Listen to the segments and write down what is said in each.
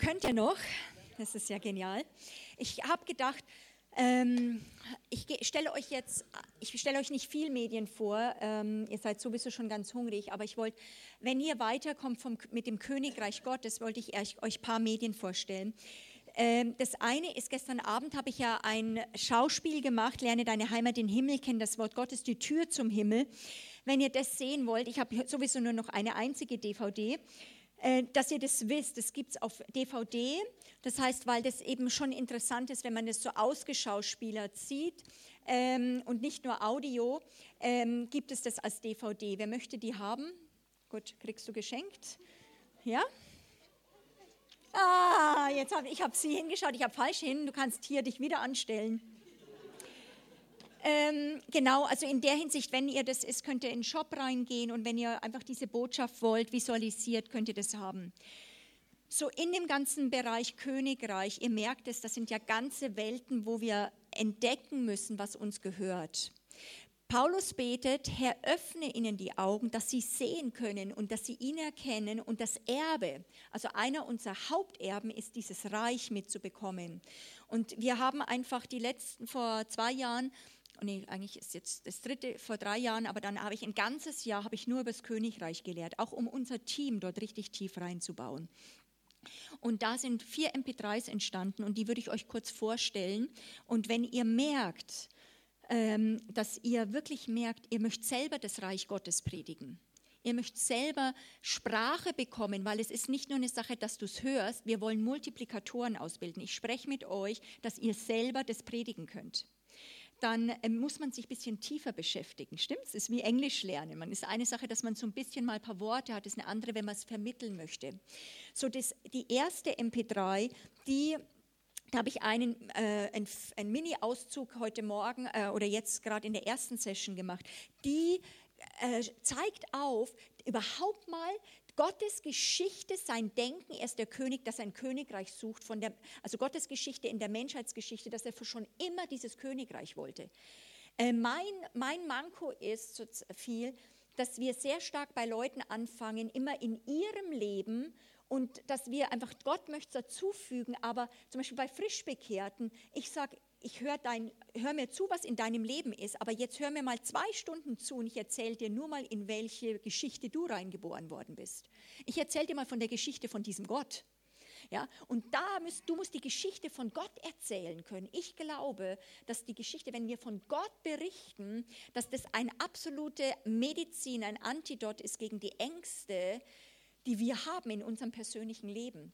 könnt ihr noch? Das ist ja genial. Ich habe gedacht, ähm, ich stelle euch jetzt, ich stelle euch nicht viel Medien vor, ähm, ihr seid sowieso schon ganz hungrig, aber ich wollte, wenn ihr weiterkommt vom, mit dem Königreich Gottes, wollte ich euch ein paar Medien vorstellen. Ähm, das eine ist, gestern Abend habe ich ja ein Schauspiel gemacht, Lerne deine Heimat, den Himmel kennen, das Wort Gottes, die Tür zum Himmel. Wenn ihr das sehen wollt, ich habe sowieso nur noch eine einzige DVD, äh, dass ihr das wisst, das gibt es auf DVD. Das heißt, weil das eben schon interessant ist, wenn man das so ausgeschauspielert sieht ähm, und nicht nur Audio, ähm, gibt es das als DVD. Wer möchte die haben? Gut, kriegst du geschenkt. Ja? Ah, jetzt habe ich habe sie hingeschaut, ich habe falsch hin. Du kannst hier dich wieder anstellen. Ähm, genau, also in der Hinsicht, wenn ihr das ist, könnt ihr in den Shop reingehen und wenn ihr einfach diese Botschaft wollt, visualisiert, könnt ihr das haben. So in dem ganzen Bereich Königreich, ihr merkt es, das sind ja ganze Welten, wo wir entdecken müssen, was uns gehört. Paulus betet, Herr, öffne ihnen die Augen, dass sie sehen können und dass sie ihn erkennen und das Erbe, also einer unserer Haupterben ist, dieses Reich mitzubekommen. Und wir haben einfach die letzten, vor zwei Jahren, nee, eigentlich ist jetzt das dritte vor drei Jahren, aber dann habe ich ein ganzes Jahr, habe ich nur über das Königreich gelehrt, auch um unser Team dort richtig tief reinzubauen. Und da sind vier MP3s entstanden und die würde ich euch kurz vorstellen. Und wenn ihr merkt, ähm, dass ihr wirklich merkt, ihr möchtet selber das Reich Gottes predigen. Ihr möchtet selber Sprache bekommen, weil es ist nicht nur eine Sache, dass du es hörst. Wir wollen Multiplikatoren ausbilden. Ich spreche mit euch, dass ihr selber das predigen könnt dann ähm, muss man sich ein bisschen tiefer beschäftigen. Stimmt? Es ist wie Englisch lernen. Man ist eine Sache, dass man so ein bisschen mal ein paar Worte hat, ist eine andere, wenn man es vermitteln möchte. So, das, die erste MP3, die da habe ich einen, äh, ein, ein Mini-Auszug heute Morgen äh, oder jetzt gerade in der ersten Session gemacht. Die äh, zeigt auf, überhaupt mal Gottes Geschichte, sein Denken, er ist der König, dass ein Königreich sucht, von der, also Gottes Geschichte in der Menschheitsgeschichte, dass er schon immer dieses Königreich wollte. Äh, mein, mein Manko ist so viel, dass wir sehr stark bei Leuten anfangen, immer in ihrem Leben und dass wir einfach, Gott möchte dazufügen, aber zum Beispiel bei Frischbekehrten, ich sage, ich höre hör mir zu, was in deinem Leben ist, aber jetzt hör mir mal zwei Stunden zu und ich erzähle dir nur mal, in welche Geschichte du reingeboren worden bist. Ich erzähle dir mal von der Geschichte von diesem Gott. Ja, und da müsst, du musst die Geschichte von Gott erzählen können. Ich glaube, dass die Geschichte, wenn wir von Gott berichten, dass das eine absolute Medizin, ein Antidot ist gegen die Ängste, die wir haben in unserem persönlichen Leben.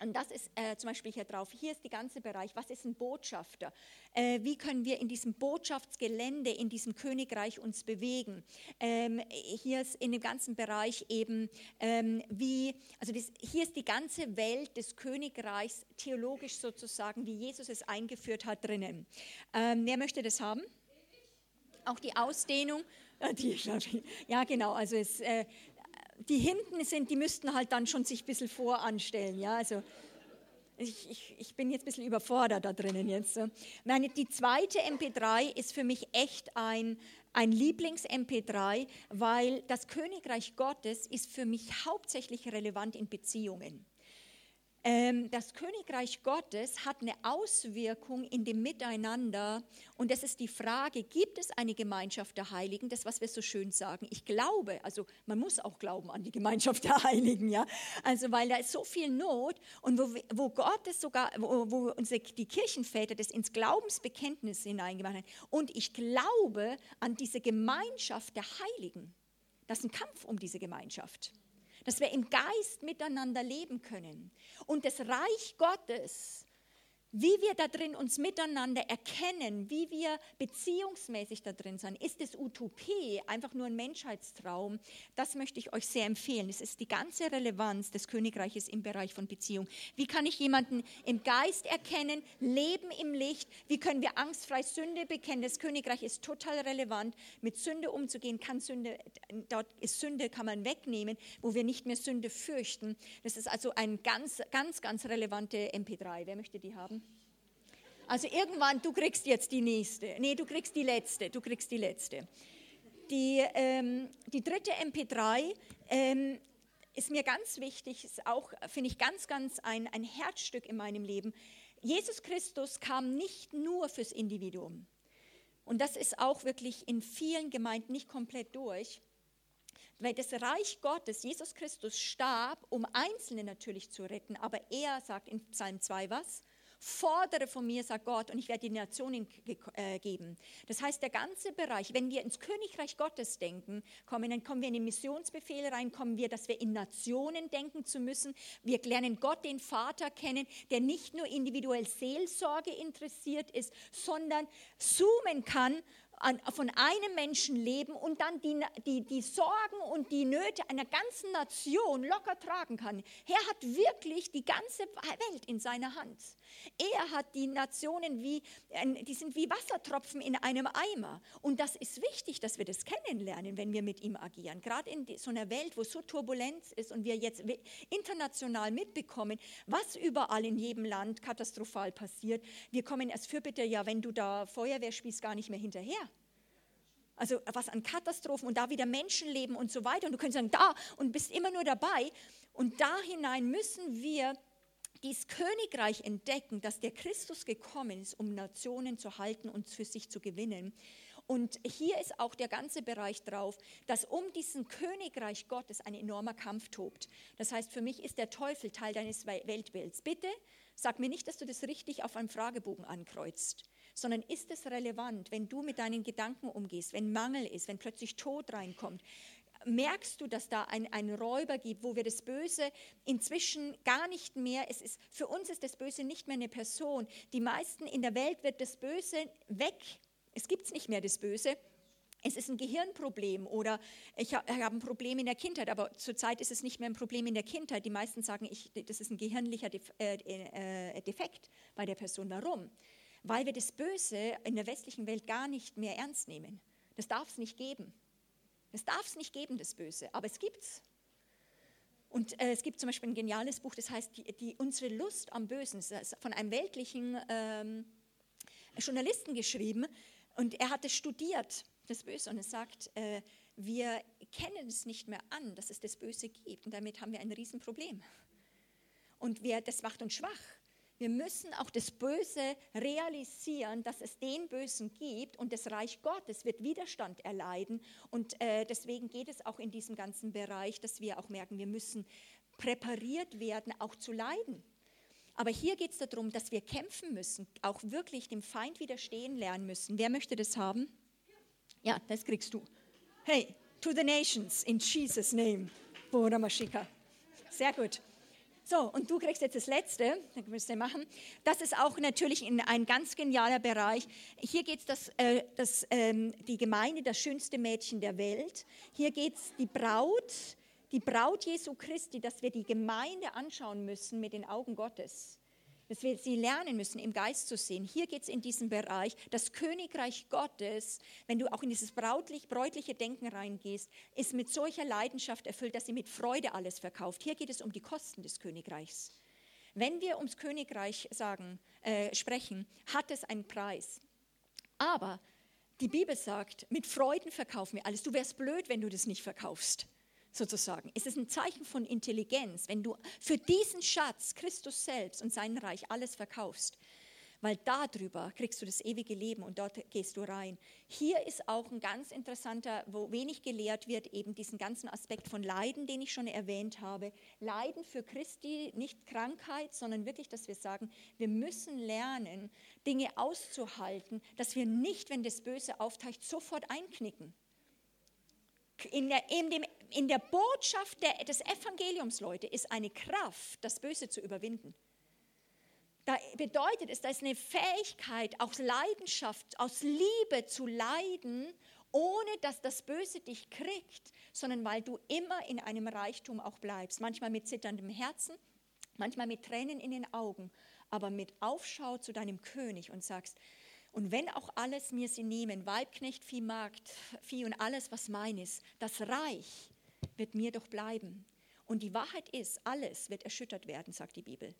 Und das ist äh, zum Beispiel hier drauf. Hier ist der ganze Bereich. Was ist ein Botschafter? Äh, wie können wir in diesem Botschaftsgelände, in diesem Königreich uns bewegen? Ähm, hier ist in dem ganzen Bereich eben, ähm, wie, also das, hier ist die ganze Welt des Königreichs theologisch sozusagen, wie Jesus es eingeführt hat, drinnen. Ähm, wer möchte das haben? Auch die Ausdehnung. Ja, genau. Also es, äh, die hinten sind, die müssten halt dann schon sich ein bisschen voranstellen. Ja, also ich, ich, ich, bin jetzt ein bisschen überfordert da drinnen jetzt. Meine, die zweite MP3 ist für mich echt ein, ein Lieblings-MP3, weil das Königreich Gottes ist für mich hauptsächlich relevant in Beziehungen. Ähm, das Königreich Gottes hat eine Auswirkung in dem Miteinander. Und das ist die Frage, gibt es eine Gemeinschaft der Heiligen, das was wir so schön sagen. Ich glaube, also man muss auch glauben an die Gemeinschaft der Heiligen, ja, also weil da ist so viel Not. Und wo, wo Gott es sogar, wo, wo unsere, die Kirchenväter das ins Glaubensbekenntnis hineingemacht haben. Und ich glaube an diese Gemeinschaft der Heiligen. Das ist ein Kampf um diese Gemeinschaft dass wir im Geist miteinander leben können. Und das Reich Gottes wie wir da drin uns miteinander erkennen, wie wir beziehungsmäßig da drin sind. Ist es Utopie, einfach nur ein Menschheitstraum? Das möchte ich euch sehr empfehlen. Es ist die ganze Relevanz des Königreiches im Bereich von Beziehung. Wie kann ich jemanden im Geist erkennen, leben im Licht? Wie können wir angstfrei Sünde bekennen? Das Königreich ist total relevant. Mit Sünde umzugehen, kann Sünde, dort ist Sünde, kann man wegnehmen, wo wir nicht mehr Sünde fürchten. Das ist also ein ganz, ganz, ganz relevante MP3. Wer möchte die haben? Also irgendwann, du kriegst jetzt die nächste. Nee, du kriegst die letzte. Du kriegst die letzte. Die, ähm, die dritte MP3 ähm, ist mir ganz wichtig, ist auch, finde ich, ganz, ganz ein, ein Herzstück in meinem Leben. Jesus Christus kam nicht nur fürs Individuum. Und das ist auch wirklich in vielen Gemeinden nicht komplett durch. Weil das Reich Gottes, Jesus Christus starb, um Einzelne natürlich zu retten, aber er sagt in Psalm 2 was? Fordere von mir, sagt Gott, und ich werde die Nationen äh, geben. Das heißt, der ganze Bereich, wenn wir ins Königreich Gottes denken, kommen, dann kommen wir in den Missionsbefehl rein, kommen wir, dass wir in Nationen denken zu müssen. Wir lernen Gott, den Vater, kennen, der nicht nur individuell Seelsorge interessiert ist, sondern zoomen kann an, von einem Menschen leben und dann die, die, die Sorgen und die Nöte einer ganzen Nation locker tragen kann. Er hat wirklich die ganze Welt in seiner Hand. Er hat die Nationen wie, die sind wie Wassertropfen in einem Eimer. Und das ist wichtig, dass wir das kennenlernen, wenn wir mit ihm agieren. Gerade in so einer Welt, wo so Turbulenz ist und wir jetzt international mitbekommen, was überall in jedem Land katastrophal passiert. Wir kommen als Fürbitter, ja, wenn du da Feuerwehr spielst, gar nicht mehr hinterher. Also was an Katastrophen und da wieder Menschenleben und so weiter. Und du könntest sagen, da und bist immer nur dabei. Und da hinein müssen wir dieses Königreich entdecken, dass der Christus gekommen ist, um Nationen zu halten und für sich zu gewinnen. Und hier ist auch der ganze Bereich drauf, dass um diesen Königreich Gottes ein enormer Kampf tobt. Das heißt, für mich ist der Teufel Teil deines Weltbilds. Bitte sag mir nicht, dass du das richtig auf einem Fragebogen ankreuzt sondern ist es relevant, wenn du mit deinen Gedanken umgehst, wenn Mangel ist, wenn plötzlich Tod reinkommt? Merkst du, dass da ein, ein Räuber gibt, wo wir das Böse inzwischen gar nicht mehr, es ist, für uns ist das Böse nicht mehr eine Person. Die meisten in der Welt wird das Böse weg, es gibt nicht mehr das Böse, es ist ein Gehirnproblem oder ich habe ein Problem in der Kindheit, aber zurzeit ist es nicht mehr ein Problem in der Kindheit. Die meisten sagen, ich, das ist ein gehirnlicher äh, äh, Defekt bei der Person. Warum? weil wir das Böse in der westlichen Welt gar nicht mehr ernst nehmen. Das darf es nicht geben. Das darf es nicht geben, das Böse, aber es gibt es. Und äh, es gibt zum Beispiel ein geniales Buch, das heißt die, die Unsere Lust am Bösen, das ist von einem weltlichen ähm, Journalisten geschrieben und er hat es studiert, das Böse, und er sagt, äh, wir kennen es nicht mehr an, dass es das Böse gibt und damit haben wir ein Riesenproblem. Und wir, das macht uns schwach. Wir müssen auch das Böse realisieren, dass es den Bösen gibt und das Reich Gottes wird Widerstand erleiden. Und äh, deswegen geht es auch in diesem ganzen Bereich, dass wir auch merken, wir müssen präpariert werden, auch zu leiden. Aber hier geht es darum, dass wir kämpfen müssen, auch wirklich dem Feind widerstehen lernen müssen. Wer möchte das haben? Ja, das kriegst du. Hey, to the nations in Jesus' name. Sehr gut. So, und du kriegst jetzt das letzte, das müsst ihr machen. Das ist auch natürlich ein ganz genialer Bereich. Hier geht es das, äh, das, ähm, die Gemeinde, das schönste Mädchen der Welt. Hier geht es die Braut, die Braut Jesu Christi, dass wir die Gemeinde anschauen müssen mit den Augen Gottes dass wir sie lernen müssen, im Geist zu sehen. Hier geht es in diesem Bereich, das Königreich Gottes, wenn du auch in dieses brautlich, bräutliche Denken reingehst, ist mit solcher Leidenschaft erfüllt, dass sie mit Freude alles verkauft. Hier geht es um die Kosten des Königreichs. Wenn wir ums Königreich sagen, äh, sprechen, hat es einen Preis. Aber die Bibel sagt, mit Freuden verkaufen wir alles. Du wärst blöd, wenn du das nicht verkaufst sozusagen. Es ist ein Zeichen von Intelligenz, wenn du für diesen Schatz, Christus selbst und sein Reich, alles verkaufst. Weil darüber kriegst du das ewige Leben und dort gehst du rein. Hier ist auch ein ganz interessanter, wo wenig gelehrt wird, eben diesen ganzen Aspekt von Leiden, den ich schon erwähnt habe. Leiden für Christi, nicht Krankheit, sondern wirklich, dass wir sagen, wir müssen lernen, Dinge auszuhalten, dass wir nicht, wenn das Böse auftaucht, sofort einknicken in der, in dem, in der Botschaft der, des Evangeliums, Leute, ist eine Kraft, das Böse zu überwinden. Da bedeutet es, da ist eine Fähigkeit, aus Leidenschaft, aus Liebe zu leiden, ohne dass das Böse dich kriegt, sondern weil du immer in einem Reichtum auch bleibst. Manchmal mit zitterndem Herzen, manchmal mit Tränen in den Augen, aber mit Aufschau zu deinem König und sagst, und wenn auch alles mir sie nehmen, Weibknecht, Vieh, Magd, Vieh und alles, was mein ist, das Reich wird mir doch bleiben. Und die Wahrheit ist, alles wird erschüttert werden, sagt die Bibel.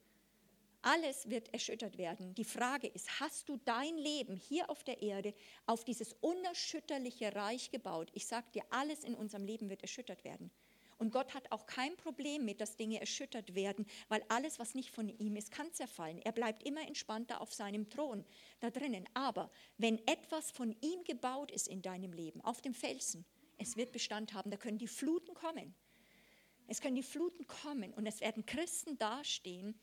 Alles wird erschüttert werden. Die Frage ist, hast du dein Leben hier auf der Erde auf dieses unerschütterliche Reich gebaut? Ich sage dir, alles in unserem Leben wird erschüttert werden. Und Gott hat auch kein Problem mit, dass Dinge erschüttert werden, weil alles, was nicht von ihm ist, kann zerfallen. Er bleibt immer entspannter auf seinem Thron da drinnen. Aber wenn etwas von ihm gebaut ist in deinem Leben, auf dem Felsen, es wird Bestand haben, da können die Fluten kommen. Es können die Fluten kommen und es werden Christen dastehen,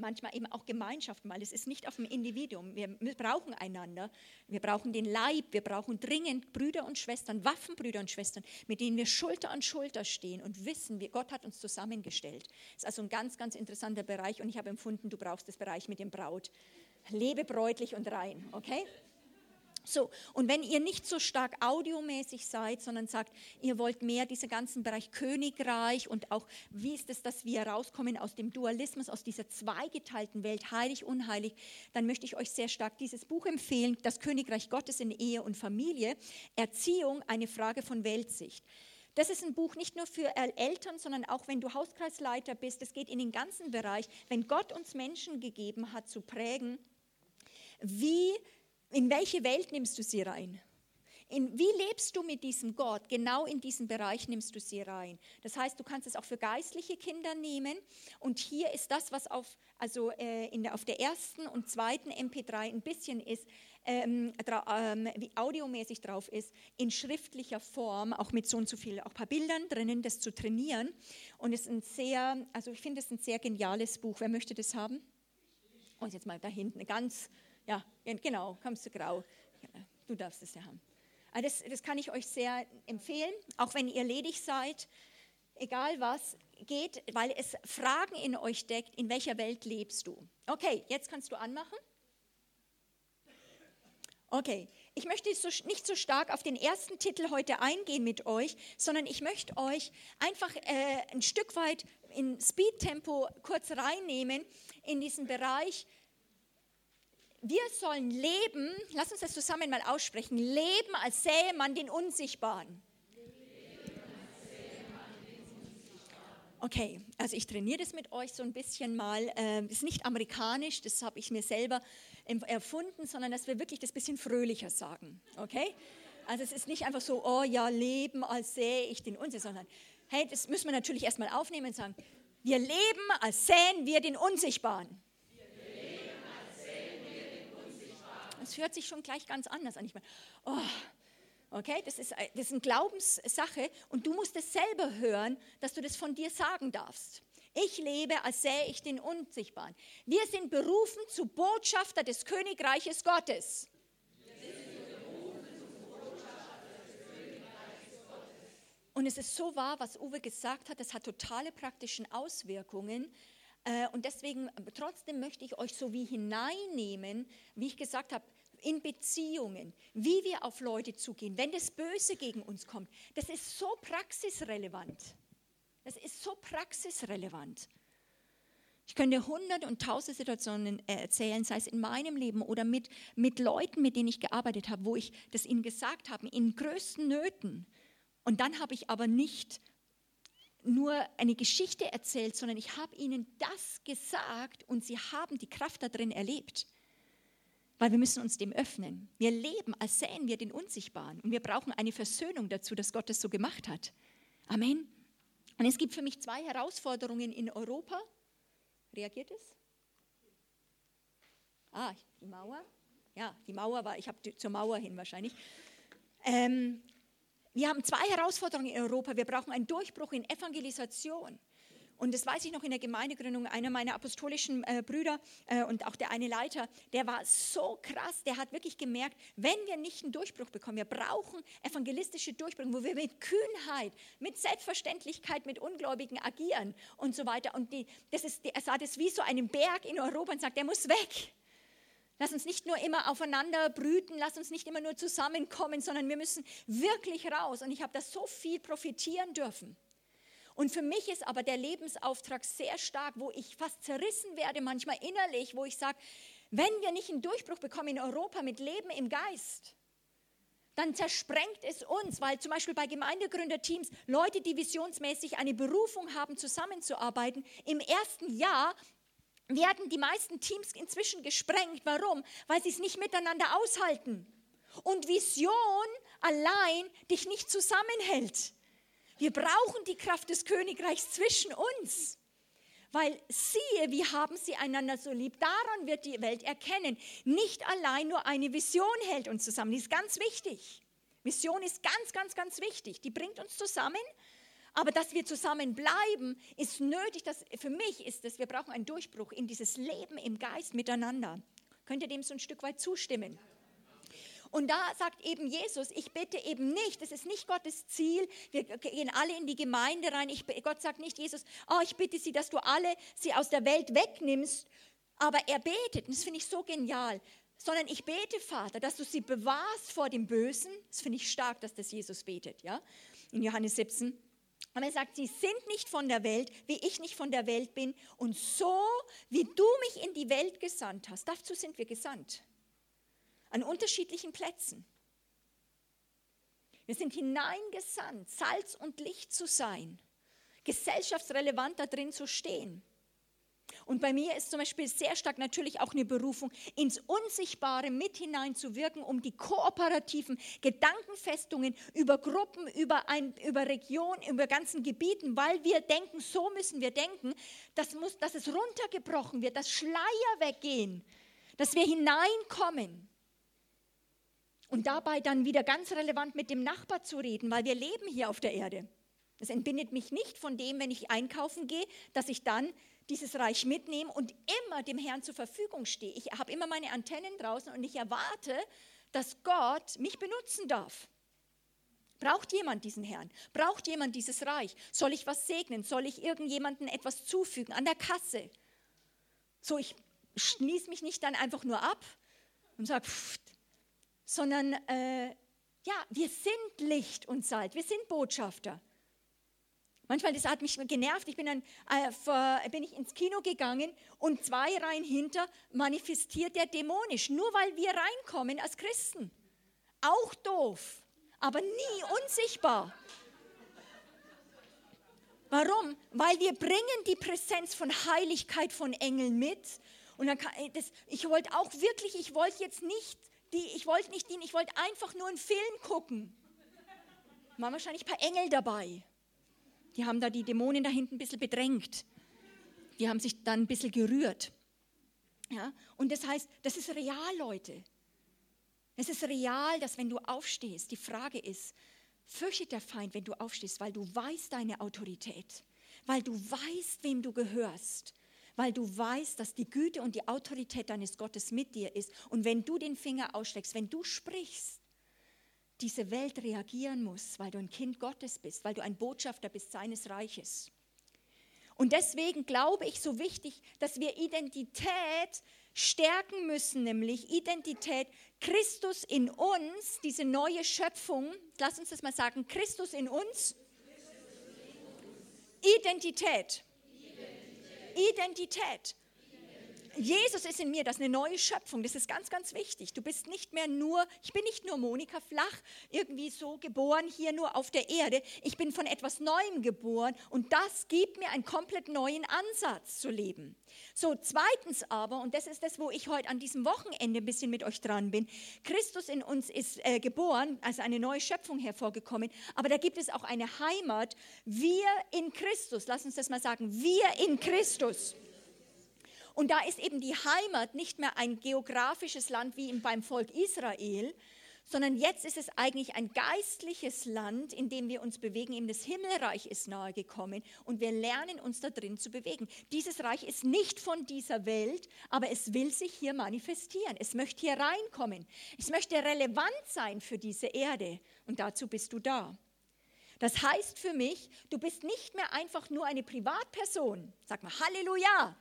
manchmal eben auch Gemeinschaften, weil es ist nicht auf dem Individuum. Wir brauchen einander, wir brauchen den Leib, wir brauchen dringend Brüder und Schwestern, Waffenbrüder und Schwestern, mit denen wir Schulter an Schulter stehen und wissen, wie Gott hat uns zusammengestellt. Das ist also ein ganz, ganz interessanter Bereich und ich habe empfunden, du brauchst das Bereich mit dem Braut. Lebe bräutlich und rein, okay? So, und wenn ihr nicht so stark audiomäßig seid, sondern sagt, ihr wollt mehr diesen ganzen Bereich Königreich und auch, wie ist es, dass wir rauskommen aus dem Dualismus, aus dieser zweigeteilten Welt, heilig, unheilig, dann möchte ich euch sehr stark dieses Buch empfehlen, Das Königreich Gottes in Ehe und Familie, Erziehung, eine Frage von Weltsicht. Das ist ein Buch nicht nur für Eltern, sondern auch wenn du Hauskreisleiter bist. Es geht in den ganzen Bereich, wenn Gott uns Menschen gegeben hat, zu prägen, wie in welche Welt nimmst du sie rein? In, wie lebst du mit diesem Gott? Genau in diesen Bereich nimmst du sie rein. Das heißt, du kannst es auch für geistliche Kinder nehmen. Und hier ist das, was auf, also, äh, der, auf der ersten und zweiten MP3 ein bisschen ist, ähm, ähm, wie audiomäßig drauf ist, in schriftlicher Form, auch mit so und so viel, auch ein paar Bildern drinnen, das zu trainieren. Und es ist ein sehr, also ich finde es ein sehr geniales Buch. Wer möchte das haben? Und oh, jetzt mal da hinten, ganz ja, genau, kommst du grau. Du darfst es ja haben. Ah, das, das kann ich euch sehr empfehlen, auch wenn ihr ledig seid, egal was, geht, weil es Fragen in euch deckt, in welcher Welt lebst du. Okay, jetzt kannst du anmachen. Okay, ich möchte nicht so stark auf den ersten Titel heute eingehen mit euch, sondern ich möchte euch einfach äh, ein Stück weit in Speed-Tempo kurz reinnehmen in diesen Bereich, wir sollen leben, lass uns das zusammen mal aussprechen, leben als sähe man den Unsichtbaren. Okay, also ich trainiere das mit euch so ein bisschen mal. Ähm, ist nicht amerikanisch, das habe ich mir selber erfunden, sondern dass wir wirklich das bisschen fröhlicher sagen. Okay? Also es ist nicht einfach so, oh ja, leben als sähe ich den Unsichtbaren, sondern hey, das müssen wir natürlich erstmal aufnehmen und sagen, wir leben als sähen wir den Unsichtbaren. Es hört sich schon gleich ganz anders an. Ich meine, oh, okay, das ist, das ist eine Glaubenssache und du musst es selber hören, dass du das von dir sagen darfst. Ich lebe, als sähe ich den Unsichtbaren. Wir sind berufen zu Botschafter des Königreiches Gottes. Und es ist so wahr, was Uwe gesagt hat, es hat totale praktische Auswirkungen. Äh, und deswegen, trotzdem möchte ich euch so wie hineinnehmen, wie ich gesagt habe, in Beziehungen, wie wir auf Leute zugehen, wenn das Böse gegen uns kommt, das ist so praxisrelevant. Das ist so praxisrelevant. Ich könnte hundert und tausend Situationen äh, erzählen, sei es in meinem Leben oder mit, mit Leuten, mit denen ich gearbeitet habe, wo ich das ihnen gesagt habe, in größten Nöten. Und dann habe ich aber nicht nur eine Geschichte erzählt, sondern ich habe ihnen das gesagt und sie haben die Kraft da drin erlebt weil wir müssen uns dem öffnen. Wir leben, als sähen wir den Unsichtbaren und wir brauchen eine Versöhnung dazu, dass Gott es so gemacht hat. Amen. Und es gibt für mich zwei Herausforderungen in Europa. Reagiert es? Ah, die Mauer. Ja, die Mauer war, ich habe zur Mauer hin wahrscheinlich. Ähm, wir haben zwei Herausforderungen in Europa. Wir brauchen einen Durchbruch in Evangelisation. Und das weiß ich noch in der Gemeindegründung, einer meiner apostolischen äh, Brüder äh, und auch der eine Leiter, der war so krass, der hat wirklich gemerkt, wenn wir nicht einen Durchbruch bekommen, wir brauchen evangelistische Durchbrüche, wo wir mit Kühnheit, mit Selbstverständlichkeit mit Ungläubigen agieren und so weiter. Und die, das ist, er sah das wie so einen Berg in Europa und sagt, der muss weg. Lass uns nicht nur immer aufeinander brüten, lass uns nicht immer nur zusammenkommen, sondern wir müssen wirklich raus. Und ich habe da so viel profitieren dürfen. Und für mich ist aber der Lebensauftrag sehr stark, wo ich fast zerrissen werde, manchmal innerlich, wo ich sage, wenn wir nicht einen Durchbruch bekommen in Europa mit Leben im Geist, dann zersprengt es uns, weil zum Beispiel bei Gemeindegründerteams Leute, die visionsmäßig eine Berufung haben, zusammenzuarbeiten, im ersten Jahr werden die meisten Teams inzwischen gesprengt. Warum? Weil sie es nicht miteinander aushalten. Und Vision allein dich nicht zusammenhält. Wir brauchen die Kraft des Königreichs zwischen uns. Weil siehe, wie haben sie einander so lieb. Daran wird die Welt erkennen. Nicht allein nur eine Vision hält uns zusammen. Die ist ganz wichtig. Vision ist ganz, ganz, ganz wichtig. Die bringt uns zusammen. Aber dass wir zusammen bleiben, ist nötig. Dass, für mich ist es, wir brauchen einen Durchbruch in dieses Leben im Geist miteinander. Könnt ihr dem so ein Stück weit zustimmen? Und da sagt eben Jesus, ich bitte eben nicht, das ist nicht Gottes Ziel, wir gehen alle in die Gemeinde rein. Ich, Gott sagt nicht, Jesus, oh, ich bitte sie, dass du alle sie aus der Welt wegnimmst. Aber er betet, und das finde ich so genial, sondern ich bete, Vater, dass du sie bewahrst vor dem Bösen. Das finde ich stark, dass das Jesus betet, ja, in Johannes 17. Aber er sagt, sie sind nicht von der Welt, wie ich nicht von der Welt bin. Und so, wie du mich in die Welt gesandt hast, dazu sind wir gesandt an unterschiedlichen Plätzen. Wir sind hineingesandt, Salz und Licht zu sein, gesellschaftsrelevant da drin zu stehen. Und bei mir ist zum Beispiel sehr stark natürlich auch eine Berufung, ins Unsichtbare mit hineinzuwirken, um die kooperativen Gedankenfestungen über Gruppen, über, ein, über Regionen, über ganzen Gebieten, weil wir denken, so müssen wir denken, das muss, dass es runtergebrochen wird, dass Schleier weggehen, dass wir hineinkommen. Und dabei dann wieder ganz relevant mit dem Nachbar zu reden, weil wir leben hier auf der Erde. Das entbindet mich nicht von dem, wenn ich einkaufen gehe, dass ich dann dieses Reich mitnehme und immer dem Herrn zur Verfügung stehe. Ich habe immer meine Antennen draußen und ich erwarte, dass Gott mich benutzen darf. Braucht jemand diesen Herrn? Braucht jemand dieses Reich? Soll ich was segnen? Soll ich irgendjemandem etwas zufügen an der Kasse? So, ich schließe mich nicht dann einfach nur ab und sage, sondern äh, ja, wir sind Licht und Salz, wir sind Botschafter. Manchmal, das hat mich genervt, ich bin dann äh, vor, bin ich ins Kino gegangen und zwei Reihen hinter manifestiert der dämonisch, nur weil wir reinkommen als Christen. Auch doof, aber nie unsichtbar. Warum? Weil wir bringen die Präsenz von Heiligkeit von Engeln mit. Und dann kann, das, ich wollte auch wirklich, ich wollte jetzt nicht die, ich wollte nicht dienen, ich wollte einfach nur einen Film gucken. Waren wahrscheinlich ein paar Engel dabei. Die haben da die Dämonen da hinten ein bisschen bedrängt. Die haben sich dann ein bisschen gerührt. Ja? Und das heißt, das ist real, Leute. Es ist real, dass wenn du aufstehst, die Frage ist, fürchtet der Feind, wenn du aufstehst, weil du weißt deine Autorität, weil du weißt, wem du gehörst, weil du weißt, dass die Güte und die Autorität deines Gottes mit dir ist. Und wenn du den Finger ausstreckst, wenn du sprichst, diese Welt reagieren muss, weil du ein Kind Gottes bist, weil du ein Botschafter bist seines Reiches. Und deswegen glaube ich so wichtig, dass wir Identität stärken müssen, nämlich Identität Christus in uns, diese neue Schöpfung. Lass uns das mal sagen, Christus in uns. Identität. Identität. Jesus ist in mir, das ist eine neue Schöpfung, das ist ganz, ganz wichtig. Du bist nicht mehr nur, ich bin nicht nur Monika Flach, irgendwie so geboren hier nur auf der Erde. Ich bin von etwas Neuem geboren und das gibt mir einen komplett neuen Ansatz zu leben. So, zweitens aber, und das ist das, wo ich heute an diesem Wochenende ein bisschen mit euch dran bin, Christus in uns ist äh, geboren, also eine neue Schöpfung hervorgekommen, aber da gibt es auch eine Heimat, wir in Christus, lass uns das mal sagen, wir in Christus. Und da ist eben die Heimat nicht mehr ein geografisches Land wie beim Volk Israel, sondern jetzt ist es eigentlich ein geistliches Land, in dem wir uns bewegen. Eben das Himmelreich ist nahe gekommen und wir lernen uns da drin zu bewegen. Dieses Reich ist nicht von dieser Welt, aber es will sich hier manifestieren. Es möchte hier reinkommen. Es möchte relevant sein für diese Erde und dazu bist du da. Das heißt für mich, du bist nicht mehr einfach nur eine Privatperson. Sag mal Halleluja.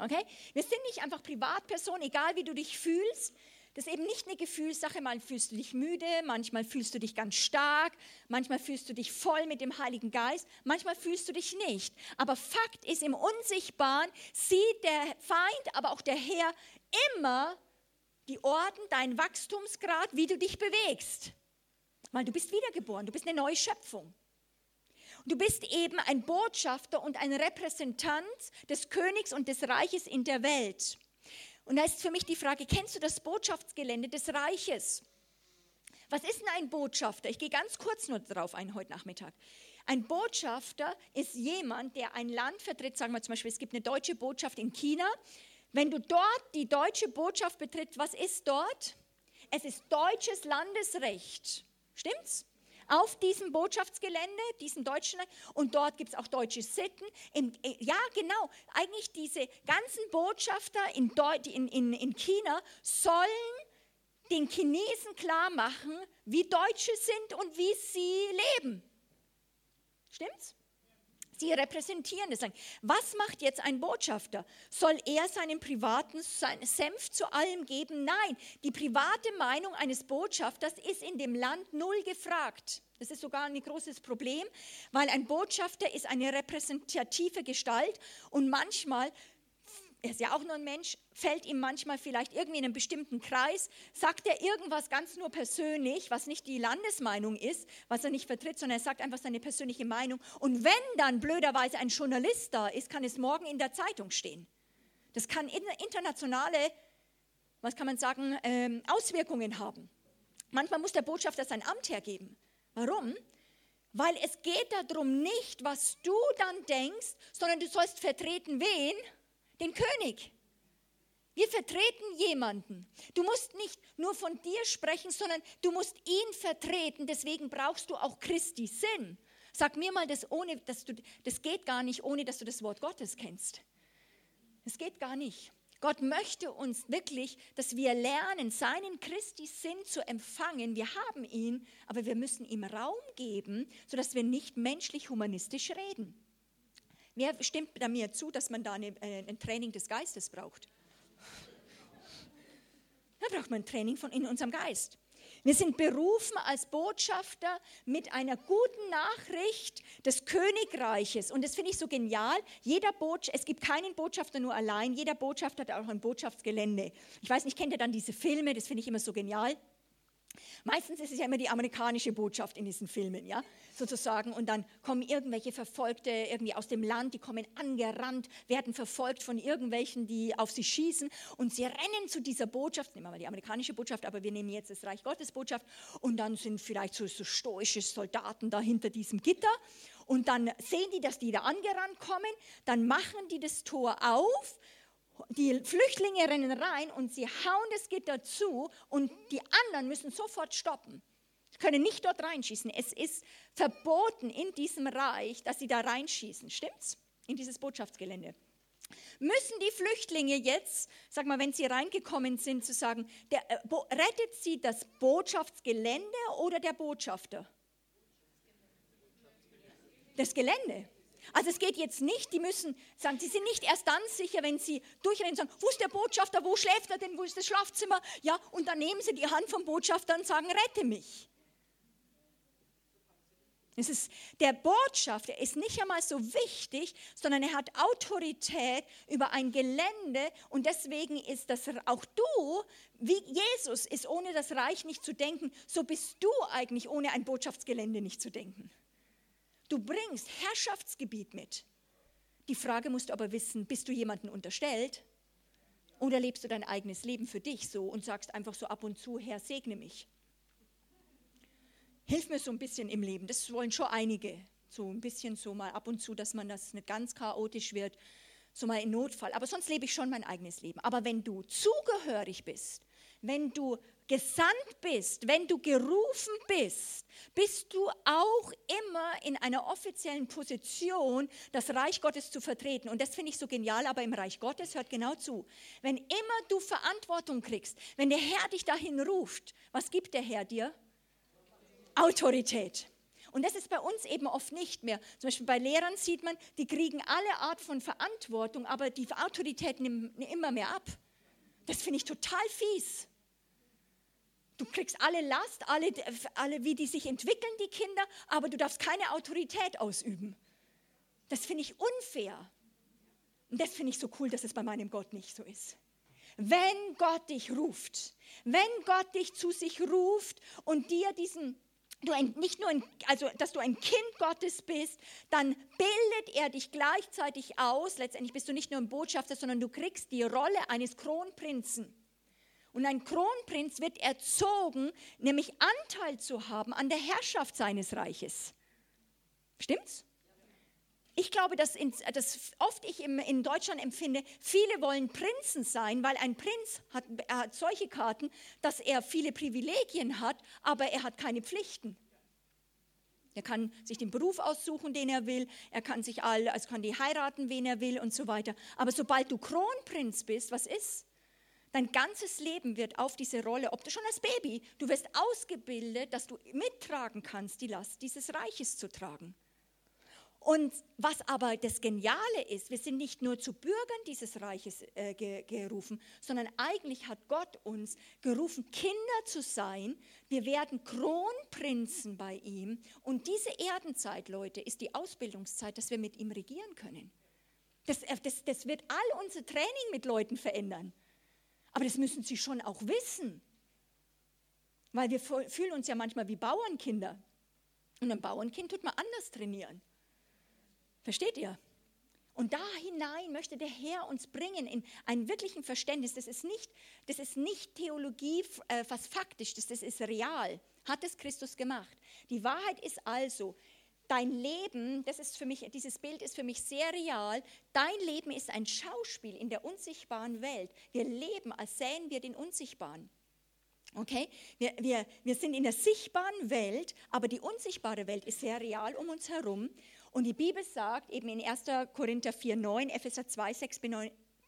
Okay? Wir sind nicht einfach Privatpersonen, egal wie du dich fühlst. Das ist eben nicht eine Gefühlssache. Mal fühlst du dich müde, manchmal fühlst du dich ganz stark, manchmal fühlst du dich voll mit dem Heiligen Geist, manchmal fühlst du dich nicht. Aber Fakt ist, im Unsichtbaren sieht der Feind, aber auch der Herr immer die Orten, deinen Wachstumsgrad, wie du dich bewegst. Weil du bist wiedergeboren, du bist eine neue Schöpfung. Du bist eben ein Botschafter und ein Repräsentant des Königs und des Reiches in der Welt. Und da ist für mich die Frage, kennst du das Botschaftsgelände des Reiches? Was ist denn ein Botschafter? Ich gehe ganz kurz nur darauf ein heute Nachmittag. Ein Botschafter ist jemand, der ein Land vertritt. Sagen wir zum Beispiel, es gibt eine deutsche Botschaft in China. Wenn du dort die deutsche Botschaft betrittst, was ist dort? Es ist deutsches Landesrecht. Stimmt's? Auf diesem Botschaftsgelände, diesem deutschen, und dort gibt es auch deutsche Sitten. Im, äh, ja, genau. Eigentlich diese ganzen Botschafter in, in, in, in China sollen den Chinesen klar machen, wie Deutsche sind und wie sie leben. Stimmt's? Sie repräsentieren es. Was macht jetzt ein Botschafter? Soll er seinen privaten Senf zu allem geben? Nein, die private Meinung eines Botschafters ist in dem Land null gefragt. Das ist sogar ein großes Problem, weil ein Botschafter ist eine repräsentative Gestalt und manchmal er ist ja auch nur ein Mensch, fällt ihm manchmal vielleicht irgendwie in einem bestimmten Kreis, sagt er irgendwas ganz nur persönlich, was nicht die Landesmeinung ist, was er nicht vertritt, sondern er sagt einfach seine persönliche Meinung. Und wenn dann blöderweise ein Journalist da ist, kann es morgen in der Zeitung stehen. Das kann internationale, was kann man sagen, ähm, Auswirkungen haben. Manchmal muss der Botschafter sein Amt hergeben. Warum? Weil es geht darum nicht, was du dann denkst, sondern du sollst vertreten wen? Den König. Wir vertreten jemanden. Du musst nicht nur von dir sprechen, sondern du musst ihn vertreten. Deswegen brauchst du auch Christi Sinn. Sag mir mal das ohne, dass du, das geht gar nicht, ohne dass du das Wort Gottes kennst. Es geht gar nicht. Gott möchte uns wirklich, dass wir lernen, seinen Christi Sinn zu empfangen. Wir haben ihn, aber wir müssen ihm Raum geben, sodass wir nicht menschlich humanistisch reden. Wer stimmt da mir zu, dass man da eine, äh, ein Training des Geistes braucht? Da braucht man ein Training von in unserem Geist. Wir sind berufen als Botschafter mit einer guten Nachricht des Königreiches. Und das finde ich so genial. Jeder Botschaft, es gibt keinen Botschafter nur allein. Jeder Botschafter hat auch ein Botschaftsgelände. Ich weiß nicht, kennt ihr dann diese Filme? Das finde ich immer so genial. Meistens ist es ja immer die amerikanische Botschaft in diesen Filmen, ja, sozusagen. Und dann kommen irgendwelche Verfolgte irgendwie aus dem Land, die kommen angerannt, werden verfolgt von irgendwelchen, die auf sie schießen. Und sie rennen zu dieser Botschaft, nehmen wir mal die amerikanische Botschaft, aber wir nehmen jetzt das Reich Gottes Botschaft. Und dann sind vielleicht so, so stoische Soldaten da hinter diesem Gitter. Und dann sehen die, dass die da angerannt kommen. Dann machen die das Tor auf die Flüchtlinge rennen rein und sie hauen das Gitter zu und die anderen müssen sofort stoppen. Sie können nicht dort reinschießen. Es ist verboten in diesem Reich, dass sie da reinschießen. Stimmt's? In dieses Botschaftsgelände. Müssen die Flüchtlinge jetzt, sag mal, wenn sie reingekommen sind, zu sagen, der, äh, rettet sie das Botschaftsgelände oder der Botschafter? Das Gelände. Also es geht jetzt nicht, die müssen sagen, sie sind nicht erst dann sicher, wenn sie durchrennen sagen, wo ist der Botschafter, wo schläft er denn, wo ist das Schlafzimmer? Ja, und dann nehmen sie die Hand vom Botschafter und sagen, rette mich. Es ist, der Botschafter ist nicht einmal so wichtig, sondern er hat Autorität über ein Gelände und deswegen ist das auch du, wie Jesus ist ohne das Reich nicht zu denken, so bist du eigentlich ohne ein Botschaftsgelände nicht zu denken. Du bringst Herrschaftsgebiet mit. Die Frage musst du aber wissen, bist du jemandem unterstellt oder lebst du dein eigenes Leben für dich so und sagst einfach so ab und zu, Herr, segne mich. Hilf mir so ein bisschen im Leben. Das wollen schon einige. So ein bisschen so mal ab und zu, dass man das nicht ganz chaotisch wird, so mal in Notfall. Aber sonst lebe ich schon mein eigenes Leben. Aber wenn du zugehörig bist, wenn du gesandt bist, wenn du gerufen bist, bist du auch immer in einer offiziellen Position, das Reich Gottes zu vertreten. Und das finde ich so genial, aber im Reich Gottes hört genau zu. Wenn immer du Verantwortung kriegst, wenn der Herr dich dahin ruft, was gibt der Herr dir? Autorität. Und das ist bei uns eben oft nicht mehr. Zum Beispiel bei Lehrern sieht man, die kriegen alle Art von Verantwortung, aber die Autorität nimmt immer mehr ab. Das finde ich total fies. Du kriegst alle Last, alle, alle, wie die sich entwickeln, die Kinder, aber du darfst keine Autorität ausüben. Das finde ich unfair. Und das finde ich so cool, dass es bei meinem Gott nicht so ist. Wenn Gott dich ruft, wenn Gott dich zu sich ruft und dir diesen, du ein, nicht nur, ein, also dass du ein Kind Gottes bist, dann bildet er dich gleichzeitig aus. Letztendlich bist du nicht nur ein Botschafter, sondern du kriegst die Rolle eines Kronprinzen. Und ein Kronprinz wird erzogen, nämlich Anteil zu haben an der Herrschaft seines Reiches. Stimmt's? Ich glaube, dass, in, dass oft ich im, in Deutschland empfinde, viele wollen Prinzen sein, weil ein Prinz hat, hat solche Karten, dass er viele Privilegien hat, aber er hat keine Pflichten. Er kann sich den Beruf aussuchen, den er will. Er kann sich all, also kann die heiraten, wen er will und so weiter. Aber sobald du Kronprinz bist, was ist? Dein ganzes Leben wird auf diese Rolle, ob du schon als Baby, du wirst ausgebildet, dass du mittragen kannst, die Last dieses Reiches zu tragen. Und was aber das Geniale ist, wir sind nicht nur zu Bürgern dieses Reiches äh, ge gerufen, sondern eigentlich hat Gott uns gerufen, Kinder zu sein. Wir werden Kronprinzen bei ihm. Und diese Erdenzeit, Leute, ist die Ausbildungszeit, dass wir mit ihm regieren können. Das, äh, das, das wird all unser Training mit Leuten verändern. Aber das müssen sie schon auch wissen. Weil wir fühlen uns ja manchmal wie Bauernkinder. Und ein Bauernkind tut man anders trainieren. Versteht ihr? Und da hinein möchte der Herr uns bringen in einen wirklichen Verständnis. Das ist nicht, das ist nicht Theologie, äh, was faktisch, das, das ist real. Hat es Christus gemacht. Die Wahrheit ist also, dein Leben, das ist für mich, dieses Bild ist für mich sehr real. Dein Leben ist ein Schauspiel in der unsichtbaren Welt. Wir leben, als sähen wir den Unsichtbaren. Okay? Wir, wir, wir sind in der sichtbaren Welt, aber die unsichtbare Welt ist sehr real um uns herum. Und die Bibel sagt eben in 1. Korinther 4, 9, Epheser 2, 6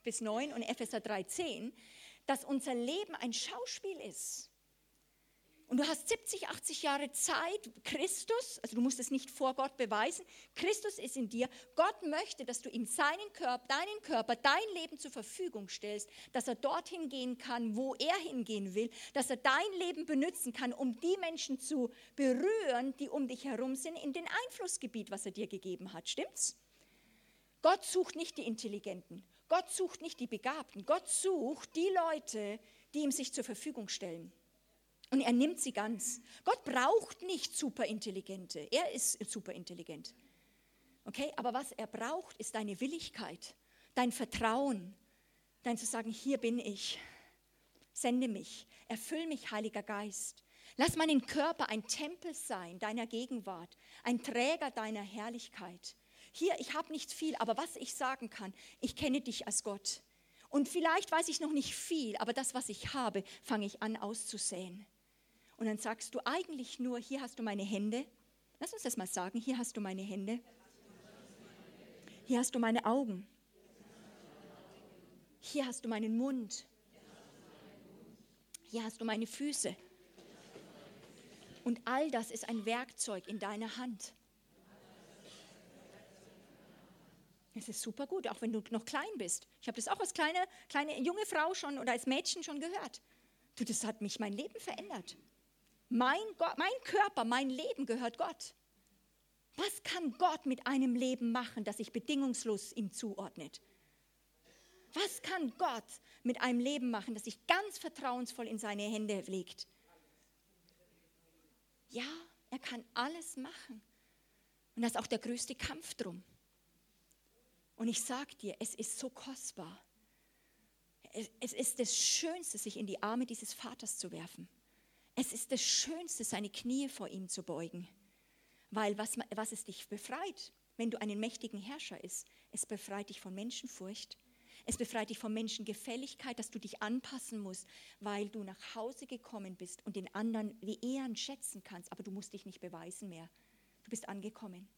bis 9 und Epheser 3, 10, dass unser Leben ein Schauspiel ist. Und du hast 70, 80 Jahre Zeit, Christus, also du musst es nicht vor Gott beweisen, Christus ist in dir. Gott möchte, dass du ihm seinen Körper, deinen Körper, dein Leben zur Verfügung stellst, dass er dorthin gehen kann, wo er hingehen will, dass er dein Leben benutzen kann, um die Menschen zu berühren, die um dich herum sind, in den Einflussgebiet, was er dir gegeben hat. Stimmt's? Gott sucht nicht die Intelligenten. Gott sucht nicht die Begabten. Gott sucht die Leute, die ihm sich zur Verfügung stellen. Und er nimmt sie ganz. Gott braucht nicht Superintelligente. Er ist superintelligent. Okay, aber was er braucht, ist deine Willigkeit, dein Vertrauen, dein zu sagen, hier bin ich. Sende mich, erfüll mich, Heiliger Geist. Lass meinen Körper ein Tempel sein deiner Gegenwart, ein Träger deiner Herrlichkeit. Hier, ich habe nicht viel, aber was ich sagen kann, ich kenne dich als Gott. Und vielleicht weiß ich noch nicht viel, aber das, was ich habe, fange ich an auszusäen. Und dann sagst du eigentlich nur, hier hast du meine Hände. Lass uns das mal sagen, hier hast du meine Hände. Hier hast du meine Augen. Hier hast du meinen Mund. Hier hast du meine Füße. Und all das ist ein Werkzeug in deiner Hand. Es ist super gut, auch wenn du noch klein bist. Ich habe das auch als kleine, kleine junge Frau schon oder als Mädchen schon gehört. Du, das hat mich mein Leben verändert. Mein, Gott, mein Körper, mein Leben gehört Gott. Was kann Gott mit einem Leben machen, das sich bedingungslos ihm zuordnet? Was kann Gott mit einem Leben machen, das sich ganz vertrauensvoll in seine Hände legt? Ja, er kann alles machen. Und das ist auch der größte Kampf drum. Und ich sage dir, es ist so kostbar. Es ist das Schönste, sich in die Arme dieses Vaters zu werfen. Es ist das Schönste, seine Knie vor ihm zu beugen. Weil was, was es dich befreit, wenn du einen mächtigen Herrscher ist, es befreit dich von Menschenfurcht. Es befreit dich von Menschengefälligkeit, dass du dich anpassen musst, weil du nach Hause gekommen bist und den anderen wie Ehren schätzen kannst, aber du musst dich nicht beweisen mehr. Du bist angekommen.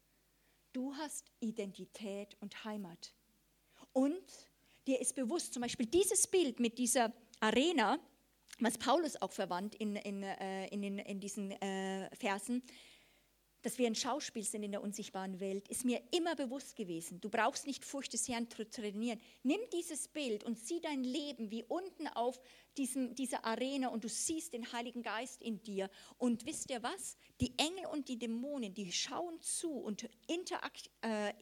Du hast Identität und Heimat. Und dir ist bewusst, zum Beispiel dieses Bild mit dieser Arena, was Paulus auch verwandt in, in, äh, in, in, in diesen äh, Versen, dass wir ein Schauspiel sind in der unsichtbaren Welt, ist mir immer bewusst gewesen. Du brauchst nicht Furcht des Herrn zu trainieren. Nimm dieses Bild und sieh dein Leben wie unten auf diesem, dieser Arena und du siehst den Heiligen Geist in dir. Und wisst ihr was? Die Engel und die Dämonen, die schauen zu und interakt, äh,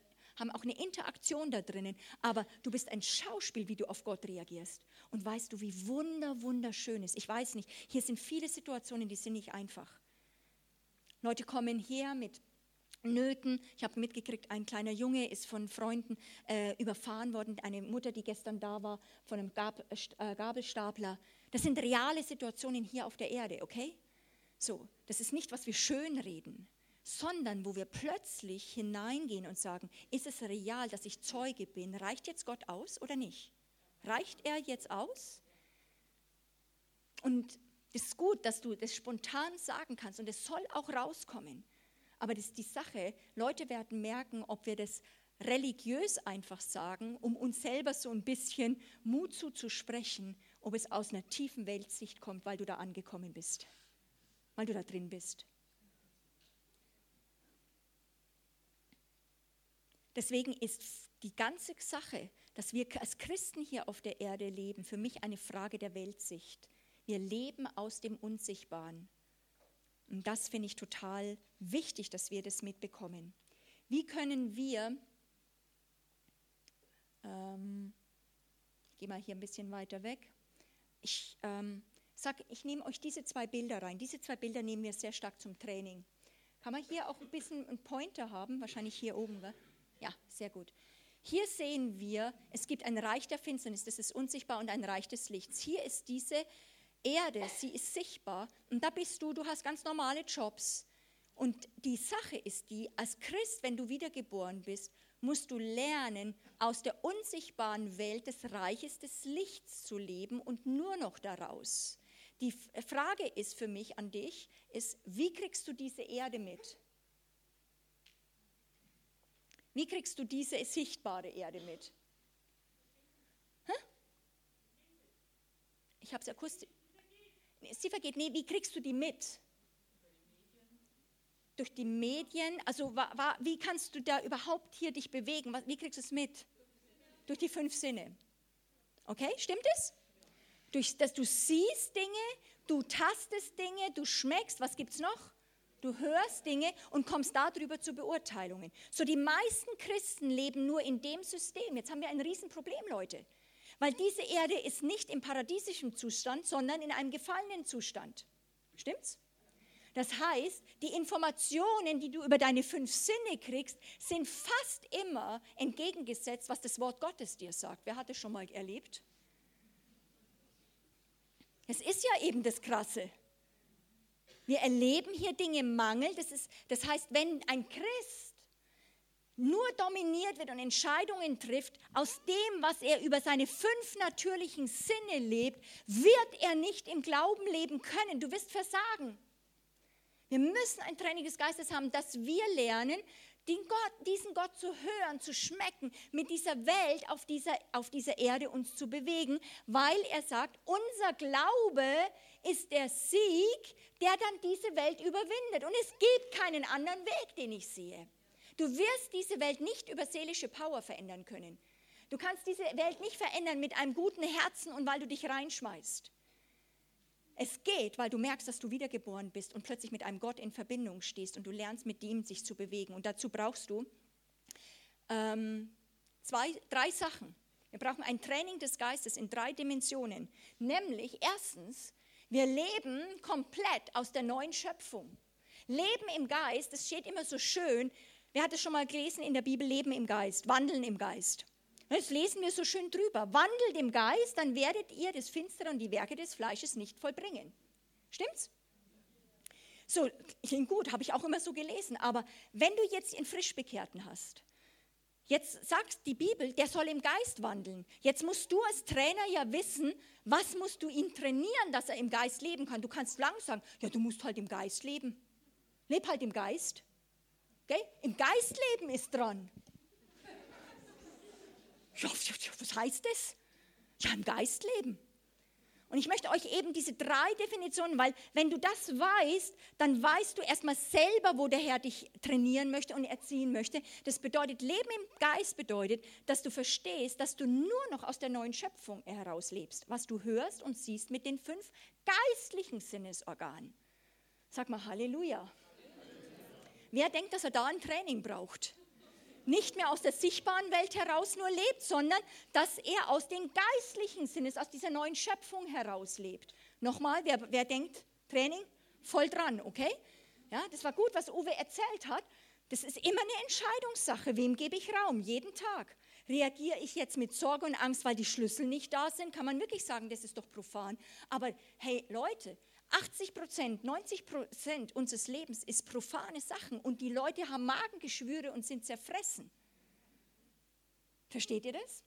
haben auch eine Interaktion da drinnen. Aber du bist ein Schauspiel, wie du auf Gott reagierst. Und weißt du, wie wunder, wunderschön ist. Ich weiß nicht, hier sind viele Situationen, die sind nicht einfach. Leute kommen her mit Nöten. Ich habe mitgekriegt, ein kleiner Junge ist von Freunden äh, überfahren worden. Eine Mutter, die gestern da war, von einem Gab, äh, Gabelstapler. Das sind reale Situationen hier auf der Erde, okay? So, das ist nicht, was wir schön reden, sondern wo wir plötzlich hineingehen und sagen, ist es real, dass ich Zeuge bin? Reicht jetzt Gott aus oder nicht? Reicht er jetzt aus? Und es ist gut, dass du das spontan sagen kannst und es soll auch rauskommen. Aber das ist die Sache, Leute werden merken, ob wir das religiös einfach sagen, um uns selber so ein bisschen Mut zuzusprechen, ob es aus einer tiefen Weltsicht kommt, weil du da angekommen bist, weil du da drin bist. Deswegen ist die ganze Sache, dass wir als Christen hier auf der Erde leben, für mich eine Frage der Weltsicht. Wir leben aus dem Unsichtbaren. Und das finde ich total wichtig, dass wir das mitbekommen. Wie können wir, ähm, ich gehe mal hier ein bisschen weiter weg, ich ähm, sage, ich nehme euch diese zwei Bilder rein. Diese zwei Bilder nehmen wir sehr stark zum Training. Kann man hier auch ein bisschen einen Pointer haben? Wahrscheinlich hier oben, wa? Ja, sehr gut. Hier sehen wir, es gibt ein Reich der Finsternis, das ist unsichtbar, und ein Reich des Lichts. Hier ist diese Erde, sie ist sichtbar und da bist du, du hast ganz normale Jobs. Und die Sache ist die, als Christ, wenn du wiedergeboren bist, musst du lernen, aus der unsichtbaren Welt des Reiches des Lichts zu leben und nur noch daraus. Die Frage ist für mich an dich, ist, wie kriegst du diese Erde mit? Wie kriegst du diese sichtbare Erde mit? Hä? Ich habe es akustisch sie vergeht, nee, wie kriegst du die mit? Durch die Medien, also wie kannst du da überhaupt hier dich bewegen? Wie kriegst du es mit? Durch die fünf Sinne. Okay, stimmt es? Durch, dass du siehst Dinge, du tastest Dinge, du schmeckst, was gibt es noch? Du hörst Dinge und kommst darüber zu Beurteilungen. So die meisten Christen leben nur in dem System. Jetzt haben wir ein Riesenproblem, Leute. Weil diese Erde ist nicht im paradiesischen Zustand, sondern in einem gefallenen Zustand. Stimmt's? Das heißt, die Informationen, die du über deine fünf Sinne kriegst, sind fast immer entgegengesetzt, was das Wort Gottes dir sagt. Wer hat das schon mal erlebt? Es ist ja eben das Krasse. Wir erleben hier Dinge im Mangel. Das, ist, das heißt, wenn ein Christ nur dominiert wird und Entscheidungen trifft aus dem, was er über seine fünf natürlichen Sinne lebt, wird er nicht im Glauben leben können. Du wirst versagen. Wir müssen ein Training des Geistes haben, dass wir lernen, Gott, diesen Gott zu hören, zu schmecken, mit dieser Welt auf dieser, auf dieser Erde uns zu bewegen, weil er sagt, unser Glaube ist der Sieg, der dann diese Welt überwindet. Und es gibt keinen anderen Weg, den ich sehe. Du wirst diese Welt nicht über seelische Power verändern können. Du kannst diese Welt nicht verändern mit einem guten Herzen und weil du dich reinschmeißt. Es geht, weil du merkst, dass du wiedergeboren bist und plötzlich mit einem Gott in Verbindung stehst und du lernst mit ihm sich zu bewegen. Und dazu brauchst du ähm, zwei, drei Sachen. Wir brauchen ein Training des Geistes in drei Dimensionen. Nämlich erstens, wir leben komplett aus der neuen Schöpfung. Leben im Geist, das steht immer so schön, Wer hat es schon mal gelesen in der Bibel, Leben im Geist, Wandeln im Geist? Das lesen wir so schön drüber. Wandelt im Geist, dann werdet ihr das Finstere und die Werke des Fleisches nicht vollbringen. Stimmt's? So, klingt gut, habe ich auch immer so gelesen. Aber wenn du jetzt einen Frischbekehrten hast, jetzt sagst die Bibel, der soll im Geist wandeln. Jetzt musst du als Trainer ja wissen, was musst du ihn trainieren, dass er im Geist leben kann. Du kannst lang sagen, ja, du musst halt im Geist leben. Leb halt im Geist. Okay? Im Geistleben ist dran. Ja, was heißt das? Ja, im Geistleben. Und ich möchte euch eben diese drei Definitionen, weil wenn du das weißt, dann weißt du erstmal selber, wo der Herr dich trainieren möchte und erziehen möchte. Das bedeutet, Leben im Geist bedeutet, dass du verstehst, dass du nur noch aus der neuen Schöpfung heraus lebst, was du hörst und siehst mit den fünf geistlichen Sinnesorganen. Sag mal Halleluja. Wer denkt, dass er da ein Training braucht? Nicht mehr aus der sichtbaren Welt heraus nur lebt, sondern dass er aus den geistlichen Sinnes, aus dieser neuen Schöpfung heraus lebt. Nochmal, wer, wer denkt, Training? Voll dran, okay? Ja, das war gut, was Uwe erzählt hat. Das ist immer eine Entscheidungssache. Wem gebe ich Raum? Jeden Tag. Reagiere ich jetzt mit Sorge und Angst, weil die Schlüssel nicht da sind? Kann man wirklich sagen, das ist doch profan. Aber hey Leute, 80 Prozent, 90 Prozent unseres Lebens ist profane Sachen und die Leute haben Magengeschwüre und sind zerfressen. Versteht ihr das?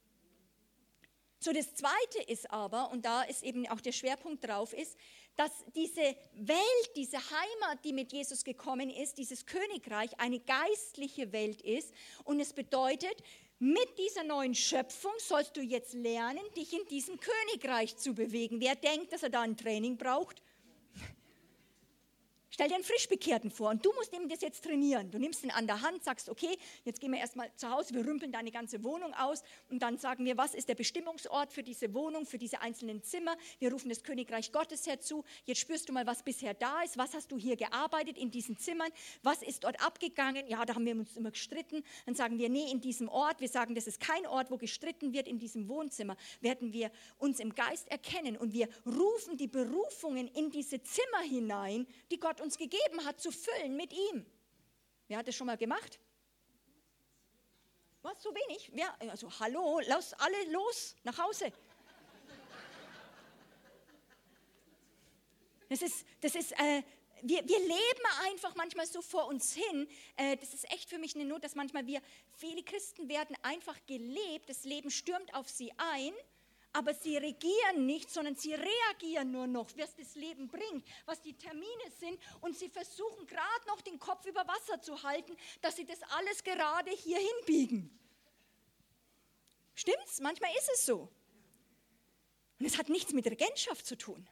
So, das Zweite ist aber, und da ist eben auch der Schwerpunkt drauf, ist, dass diese Welt, diese Heimat, die mit Jesus gekommen ist, dieses Königreich, eine geistliche Welt ist. Und es bedeutet, mit dieser neuen Schöpfung sollst du jetzt lernen, dich in diesem Königreich zu bewegen. Wer denkt, dass er da ein Training braucht? Stell dir einen Frischbekehrten vor und du musst ihm das jetzt trainieren. Du nimmst ihn an der Hand, sagst, okay, jetzt gehen wir erstmal zu Hause, wir rümpeln deine ganze Wohnung aus und dann sagen wir, was ist der Bestimmungsort für diese Wohnung, für diese einzelnen Zimmer. Wir rufen das Königreich Gottes herzu. Jetzt spürst du mal, was bisher da ist. Was hast du hier gearbeitet in diesen Zimmern? Was ist dort abgegangen? Ja, da haben wir uns immer gestritten. Dann sagen wir, nee, in diesem Ort, wir sagen, das ist kein Ort, wo gestritten wird, in diesem Wohnzimmer werden wir uns im Geist erkennen und wir rufen die Berufungen in diese Zimmer hinein, die Gott uns gegeben hat, zu füllen mit ihm. Wer hat das schon mal gemacht? Was, so wenig? Ja, also hallo, lass alle los, nach Hause. Das ist, das ist äh, wir, wir leben einfach manchmal so vor uns hin. Äh, das ist echt für mich eine Not, dass manchmal wir, viele Christen werden einfach gelebt, das Leben stürmt auf sie ein aber sie regieren nicht, sondern sie reagieren nur noch, was das Leben bringt, was die Termine sind und sie versuchen gerade noch den Kopf über Wasser zu halten, dass sie das alles gerade hier hinbiegen. Stimmt's? Manchmal ist es so. Und es hat nichts mit Regentschaft zu tun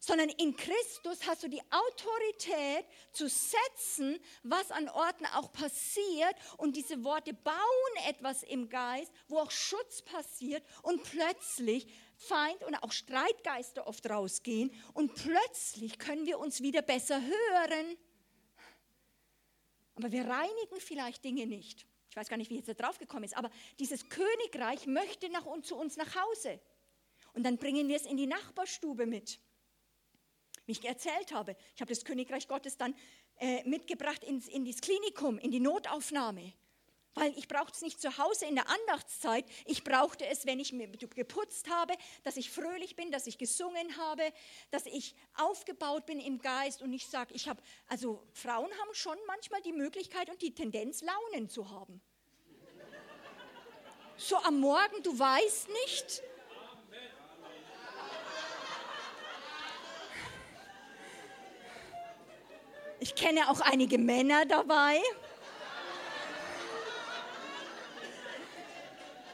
sondern in Christus hast du die Autorität zu setzen, was an Orten auch passiert. Und diese Worte bauen etwas im Geist, wo auch Schutz passiert und plötzlich Feind und auch Streitgeister oft rausgehen und plötzlich können wir uns wieder besser hören. Aber wir reinigen vielleicht Dinge nicht. Ich weiß gar nicht, wie jetzt da drauf gekommen ist, aber dieses Königreich möchte nach uns, zu uns nach Hause. Und dann bringen wir es in die Nachbarstube mit wie ich erzählt habe. Ich habe das Königreich Gottes dann äh, mitgebracht ins, in das Klinikum, in die Notaufnahme. Weil ich brauchte es nicht zu Hause in der Andachtszeit. Ich brauchte es, wenn ich mir geputzt habe, dass ich fröhlich bin, dass ich gesungen habe, dass ich aufgebaut bin im Geist. Und ich sage, ich habe, also Frauen haben schon manchmal die Möglichkeit und die Tendenz, Launen zu haben. So am Morgen, du weißt nicht, Ich kenne auch einige Männer dabei.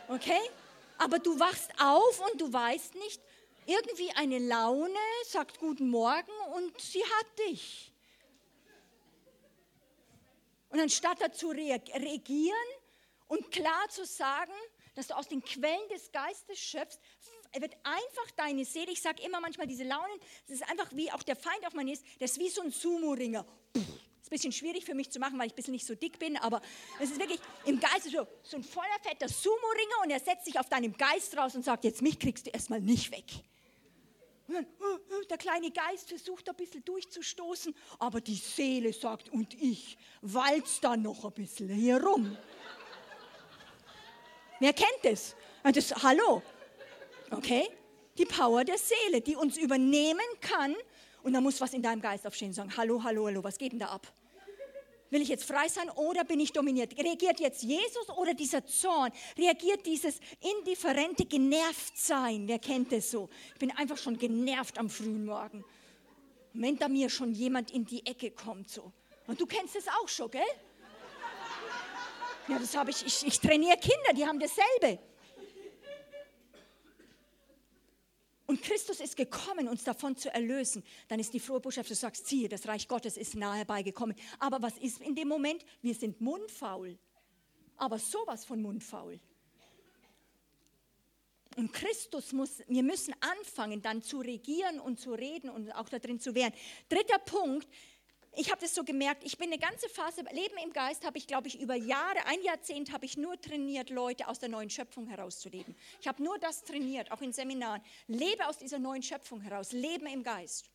Okay? Aber du wachst auf und du weißt nicht, irgendwie eine Laune sagt guten Morgen und sie hat dich. Und anstatt dazu reagieren und klar zu sagen, dass du aus den Quellen des Geistes schöpfst, wird einfach deine Seele, ich sage immer manchmal diese Launen, das ist einfach wie auch der Feind auf man ist, das ist wie so ein Sumo-Ringer. Ist ein bisschen schwierig für mich zu machen, weil ich ein bisschen nicht so dick bin, aber es ist wirklich im Geist so, so ein voller fetter Sumo-Ringer und er setzt sich auf deinem Geist raus und sagt, jetzt mich kriegst du erstmal nicht weg. Dann, oh, oh, der kleine Geist versucht ein bisschen durchzustoßen, aber die Seele sagt, und ich walz da noch ein bisschen hier rum. Wer kennt das? das hallo, okay? Die Power der Seele, die uns übernehmen kann. Und da muss was in deinem Geist aufstehen und sagen, hallo, hallo, hallo, was geht denn da ab? Will ich jetzt frei sein oder bin ich dominiert? Reagiert jetzt Jesus oder dieser Zorn? Reagiert dieses indifferente Genervtsein? Wer kennt es so? Ich bin einfach schon genervt am frühen Morgen. Wenn da mir schon jemand in die Ecke kommt so. Und du kennst es auch schon, gell? Ja, das habe ich, ich, ich trainiere Kinder, die haben dasselbe. Und Christus ist gekommen, uns davon zu erlösen. Dann ist die frohe Botschaft, du sagst, siehe, das Reich Gottes ist nahe herbeigekommen. Aber was ist in dem Moment? Wir sind mundfaul. Aber sowas von mundfaul. Und Christus muss, wir müssen anfangen, dann zu regieren und zu reden und auch darin zu wehren. Dritter Punkt, ich habe das so gemerkt, ich bin eine ganze Phase, Leben im Geist habe ich, glaube ich, über Jahre, ein Jahrzehnt habe ich nur trainiert, Leute aus der neuen Schöpfung herauszuleben. Ich habe nur das trainiert, auch in Seminaren. Lebe aus dieser neuen Schöpfung heraus, Leben im Geist.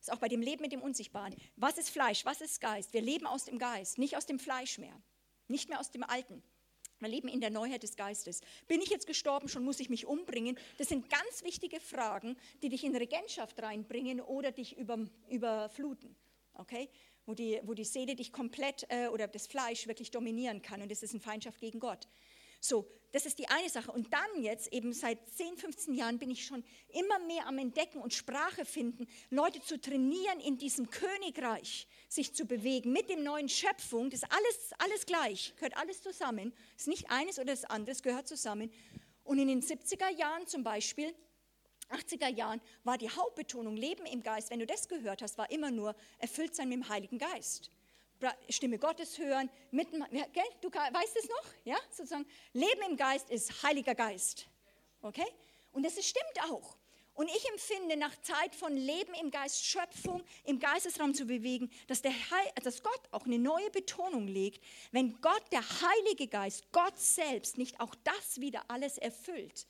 ist auch bei dem Leben mit dem Unsichtbaren. Was ist Fleisch? Was ist Geist? Wir leben aus dem Geist, nicht aus dem Fleisch mehr. Nicht mehr aus dem Alten. Wir leben in der Neuheit des Geistes. Bin ich jetzt gestorben, schon muss ich mich umbringen? Das sind ganz wichtige Fragen, die dich in Regentschaft reinbringen oder dich über, überfluten. Okay? Wo die, wo die Seele dich komplett äh, oder das Fleisch wirklich dominieren kann und das ist eine Feindschaft gegen Gott. So, das ist die eine Sache. Und dann jetzt, eben seit 10, 15 Jahren, bin ich schon immer mehr am Entdecken und Sprache finden, Leute zu trainieren in diesem Königreich, sich zu bewegen mit dem neuen Schöpfung. Das ist alles, alles gleich, gehört alles zusammen. Es ist nicht eines oder das andere, es gehört zusammen. Und in den 70er Jahren zum Beispiel, 80er Jahren, war die Hauptbetonung Leben im Geist. Wenn du das gehört hast, war immer nur erfüllt sein mit dem Heiligen Geist. Stimme Gottes hören, mitten, gell? du weißt es noch, ja, sozusagen, Leben im Geist ist Heiliger Geist, okay? Und das stimmt auch. Und ich empfinde nach Zeit von Leben im Geist, Schöpfung im Geistesraum zu bewegen, dass, der Heil, dass Gott auch eine neue Betonung legt, wenn Gott, der Heilige Geist, Gott selbst nicht auch das wieder alles erfüllt,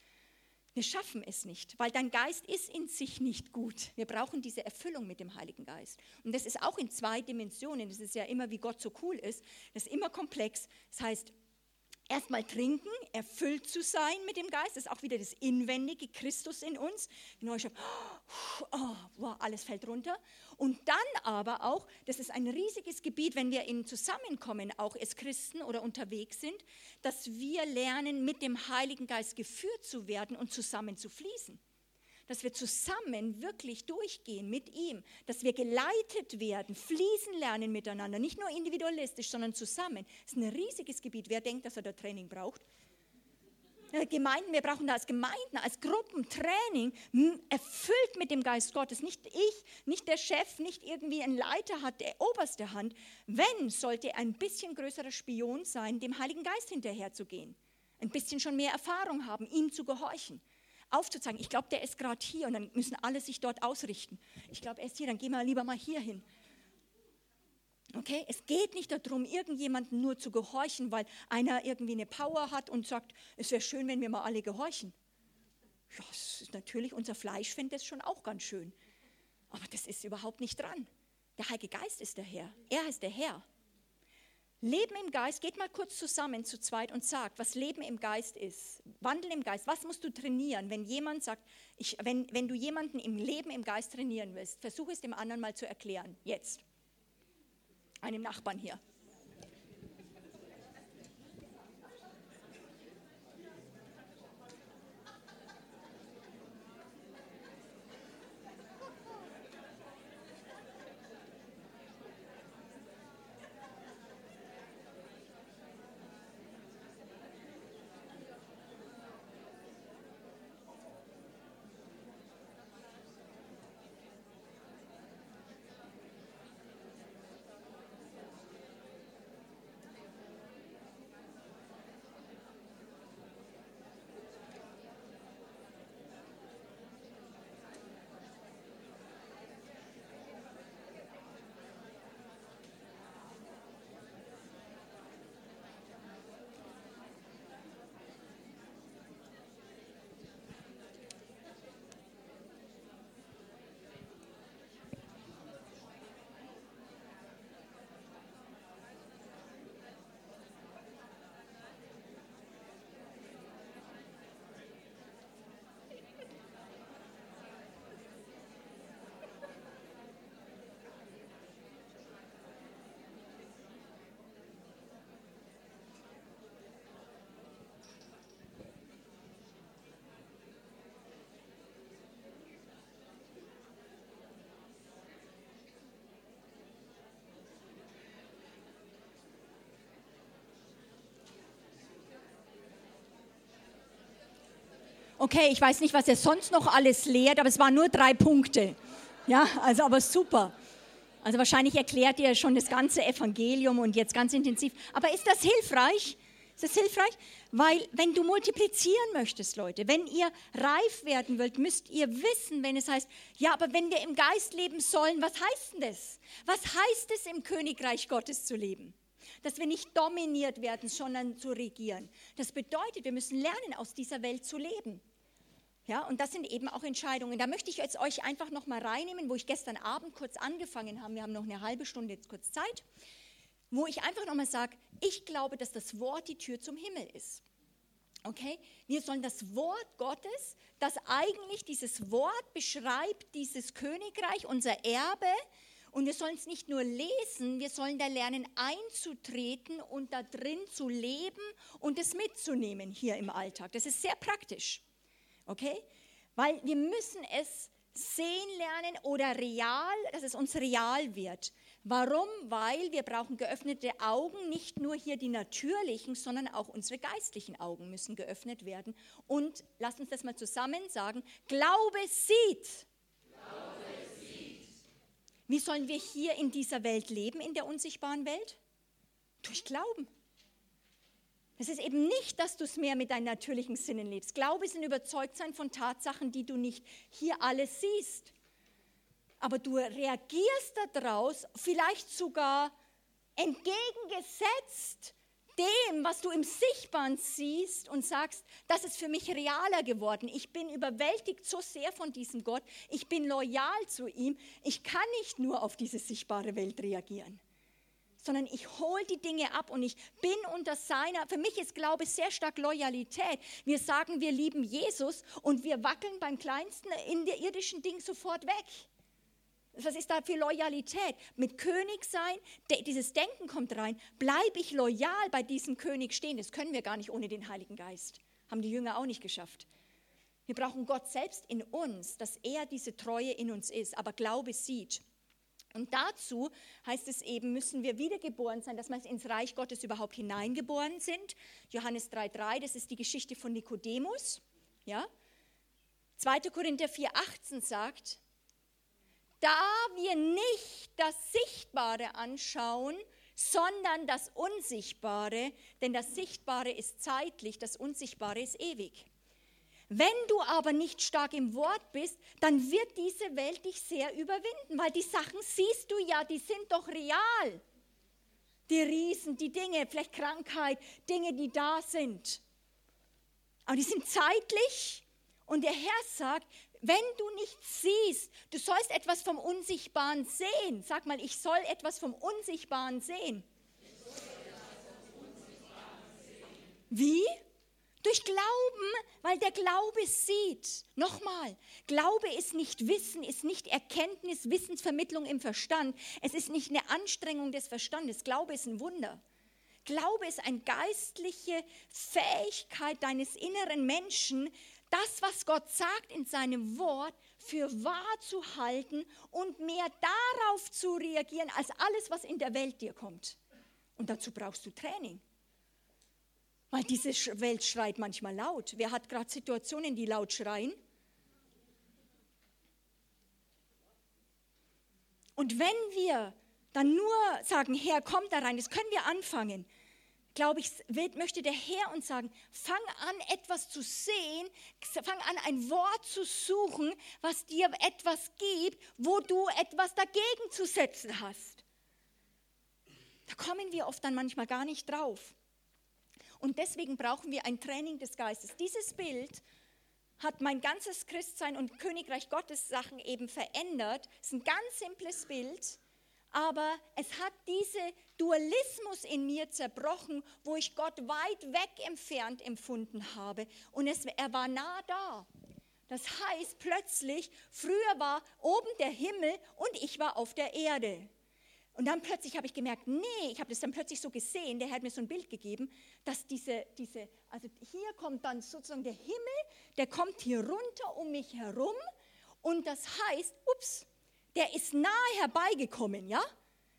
wir schaffen es nicht, weil dein Geist ist in sich nicht gut. Wir brauchen diese Erfüllung mit dem Heiligen Geist. Und das ist auch in zwei Dimensionen. Das ist ja immer, wie Gott so cool ist. Das ist immer komplex. Das heißt, Erstmal trinken, erfüllt zu sein mit dem Geist, das ist auch wieder das inwendige Christus in uns. Genau, oh, wow, alles fällt runter. Und dann aber auch, das ist ein riesiges Gebiet, wenn wir in Zusammenkommen, auch als Christen oder unterwegs sind, dass wir lernen, mit dem Heiligen Geist geführt zu werden und zusammen zu fließen dass wir zusammen wirklich durchgehen mit ihm, dass wir geleitet werden, fließen lernen miteinander, nicht nur individualistisch, sondern zusammen. Das ist ein riesiges Gebiet. Wer denkt, dass er da Training braucht? Gemeinden, wir brauchen da als Gemeinden, als Gruppen Training, erfüllt mit dem Geist Gottes. Nicht ich, nicht der Chef, nicht irgendwie ein Leiter hat der oberste Hand. Wenn, sollte ein bisschen größerer Spion sein, dem Heiligen Geist hinterherzugehen. Ein bisschen schon mehr Erfahrung haben, ihm zu gehorchen aufzuzeigen, ich glaube, der ist gerade hier und dann müssen alle sich dort ausrichten. Ich glaube, er ist hier, dann gehen wir lieber mal hier hin. Okay, es geht nicht darum, irgendjemanden nur zu gehorchen, weil einer irgendwie eine Power hat und sagt, es wäre schön, wenn wir mal alle gehorchen. Ja, das ist natürlich, unser Fleisch findet das schon auch ganz schön. Aber das ist überhaupt nicht dran. Der Heilige Geist ist der Herr. Er ist der Herr. Leben im Geist, geht mal kurz zusammen zu zweit und sagt, was Leben im Geist ist. Wandel im Geist, was musst du trainieren? Wenn jemand sagt, ich, wenn, wenn du jemanden im Leben im Geist trainieren willst, versuche es dem anderen mal zu erklären. Jetzt. Einem Nachbarn hier. Okay, ich weiß nicht, was er sonst noch alles lehrt, aber es waren nur drei Punkte. Ja, also aber super. Also wahrscheinlich erklärt ihr schon das ganze Evangelium und jetzt ganz intensiv. Aber ist das hilfreich? Ist das hilfreich? Weil wenn du multiplizieren möchtest, Leute, wenn ihr reif werden wollt, müsst ihr wissen, wenn es heißt, ja, aber wenn wir im Geist leben sollen, was heißt denn das? Was heißt es im Königreich Gottes zu leben? Dass wir nicht dominiert werden, sondern zu regieren. Das bedeutet, wir müssen lernen, aus dieser Welt zu leben. Ja, und das sind eben auch Entscheidungen. Da möchte ich jetzt euch einfach noch mal reinnehmen, wo ich gestern Abend kurz angefangen habe. Wir haben noch eine halbe Stunde jetzt kurz Zeit, wo ich einfach noch mal sage, ich glaube, dass das Wort die Tür zum Himmel ist. Okay? Wir sollen das Wort Gottes, das eigentlich dieses Wort beschreibt, dieses Königreich, unser Erbe, und wir sollen es nicht nur lesen, wir sollen da lernen einzutreten und da drin zu leben und es mitzunehmen hier im Alltag. Das ist sehr praktisch. Okay? Weil wir müssen es sehen lernen oder real, dass es uns real wird. Warum? Weil wir brauchen geöffnete Augen, nicht nur hier die natürlichen, sondern auch unsere geistlichen Augen müssen geöffnet werden. Und lass uns das mal zusammen sagen, Glaube sieht. Glaube sieht. Wie sollen wir hier in dieser Welt leben, in der unsichtbaren Welt? Durch Glauben. Es ist eben nicht, dass du es mehr mit deinen natürlichen Sinnen lebst. Glaube ist ein Überzeugtsein von Tatsachen, die du nicht hier alles siehst. Aber du reagierst daraus, vielleicht sogar entgegengesetzt dem, was du im Sichtbaren siehst und sagst, das ist für mich realer geworden. Ich bin überwältigt so sehr von diesem Gott. Ich bin loyal zu ihm. Ich kann nicht nur auf diese sichtbare Welt reagieren sondern ich hole die Dinge ab und ich bin unter seiner, für mich ist Glaube sehr stark Loyalität. Wir sagen, wir lieben Jesus und wir wackeln beim kleinsten in der irdischen Ding sofort weg. Was ist da für Loyalität? Mit König sein, dieses Denken kommt rein. Bleibe ich loyal bei diesem König stehen? Das können wir gar nicht ohne den Heiligen Geist. Haben die Jünger auch nicht geschafft. Wir brauchen Gott selbst in uns, dass er diese Treue in uns ist. Aber Glaube sieht. Und dazu heißt es eben, müssen wir wiedergeboren sein, dass wir ins Reich Gottes überhaupt hineingeboren sind. Johannes 3,3, das ist die Geschichte von Nikodemus. Ja? 2. Korinther 4,18 sagt, da wir nicht das Sichtbare anschauen, sondern das Unsichtbare, denn das Sichtbare ist zeitlich, das Unsichtbare ist ewig. Wenn du aber nicht stark im Wort bist, dann wird diese Welt dich sehr überwinden, weil die Sachen siehst du ja, die sind doch real. Die Riesen, die Dinge, vielleicht Krankheit, Dinge, die da sind. Aber die sind zeitlich und der Herr sagt, wenn du nicht siehst, du sollst etwas vom Unsichtbaren sehen. Sag mal, ich soll etwas vom Unsichtbaren sehen. Wie? Durch Glauben, weil der Glaube sieht. Nochmal, Glaube ist nicht Wissen, ist nicht Erkenntnis, Wissensvermittlung im Verstand. Es ist nicht eine Anstrengung des Verstandes. Glaube ist ein Wunder. Glaube ist eine geistliche Fähigkeit deines inneren Menschen, das, was Gott sagt in seinem Wort, für wahr zu halten und mehr darauf zu reagieren, als alles, was in der Welt dir kommt. Und dazu brauchst du Training. Weil diese Welt schreit manchmal laut. Wer hat gerade Situationen, die laut schreien? Und wenn wir dann nur sagen, Herr, komm da rein, das können wir anfangen, glaube ich, möchte der Herr uns sagen, fang an, etwas zu sehen, fang an, ein Wort zu suchen, was dir etwas gibt, wo du etwas dagegen zu setzen hast. Da kommen wir oft dann manchmal gar nicht drauf. Und deswegen brauchen wir ein Training des Geistes. Dieses Bild hat mein ganzes Christsein und Königreich Gottes Sachen eben verändert. Es ist ein ganz simples Bild, aber es hat diesen Dualismus in mir zerbrochen, wo ich Gott weit weg entfernt empfunden habe und es, er war nah da. Das heißt plötzlich, früher war oben der Himmel und ich war auf der Erde. Und dann plötzlich habe ich gemerkt, nee, ich habe das dann plötzlich so gesehen, der hat mir so ein Bild gegeben, dass diese, diese, also hier kommt dann sozusagen der Himmel, der kommt hier runter um mich herum und das heißt, ups, der ist nahe herbeigekommen, ja?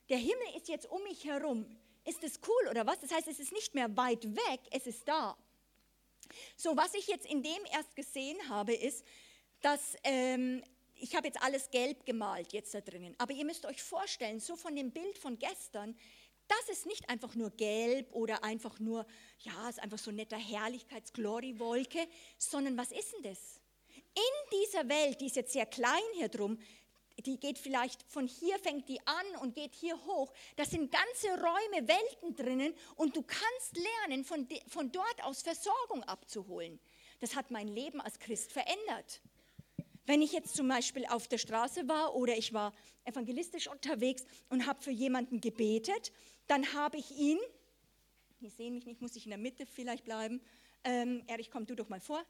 Der Himmel ist jetzt um mich herum. Ist das cool oder was? Das heißt, es ist nicht mehr weit weg, es ist da. So, was ich jetzt in dem erst gesehen habe, ist, dass ähm, ich habe jetzt alles gelb gemalt jetzt da drinnen, aber ihr müsst euch vorstellen, so von dem Bild von gestern, das ist nicht einfach nur gelb oder einfach nur, ja, ist einfach so ein netter Herrlichkeits-Glory-Wolke, sondern was ist denn das? In dieser Welt, die ist jetzt sehr klein hier drum, die geht vielleicht von hier, fängt die an und geht hier hoch. Das sind ganze Räume, Welten drinnen und du kannst lernen, von, von dort aus Versorgung abzuholen. Das hat mein Leben als Christ verändert. Wenn ich jetzt zum Beispiel auf der Straße war oder ich war evangelistisch unterwegs und habe für jemanden gebetet, dann habe ich ihn, die sehen mich nicht, muss ich in der Mitte vielleicht bleiben. Ähm, Erich, komm du doch mal vor,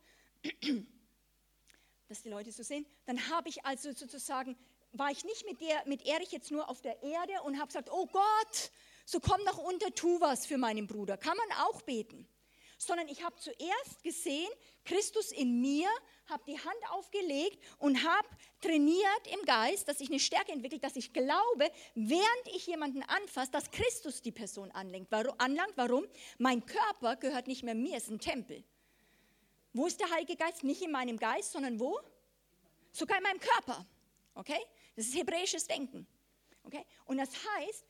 dass die Leute so sehen. Dann habe ich also sozusagen, war ich nicht mit, der, mit Erich jetzt nur auf der Erde und habe gesagt, oh Gott, so komm nach unter, tu was für meinen Bruder. Kann man auch beten. Sondern ich habe zuerst gesehen, Christus in mir, habe die Hand aufgelegt und habe trainiert im Geist, dass ich eine Stärke entwickelt, dass ich glaube, während ich jemanden anfasse, dass Christus die Person anlenkt, anlangt. Warum? Mein Körper gehört nicht mehr mir, es ist ein Tempel. Wo ist der Heilige Geist? Nicht in meinem Geist, sondern wo? Sogar in meinem Körper. Okay? Das ist hebräisches Denken. Okay? Und das heißt,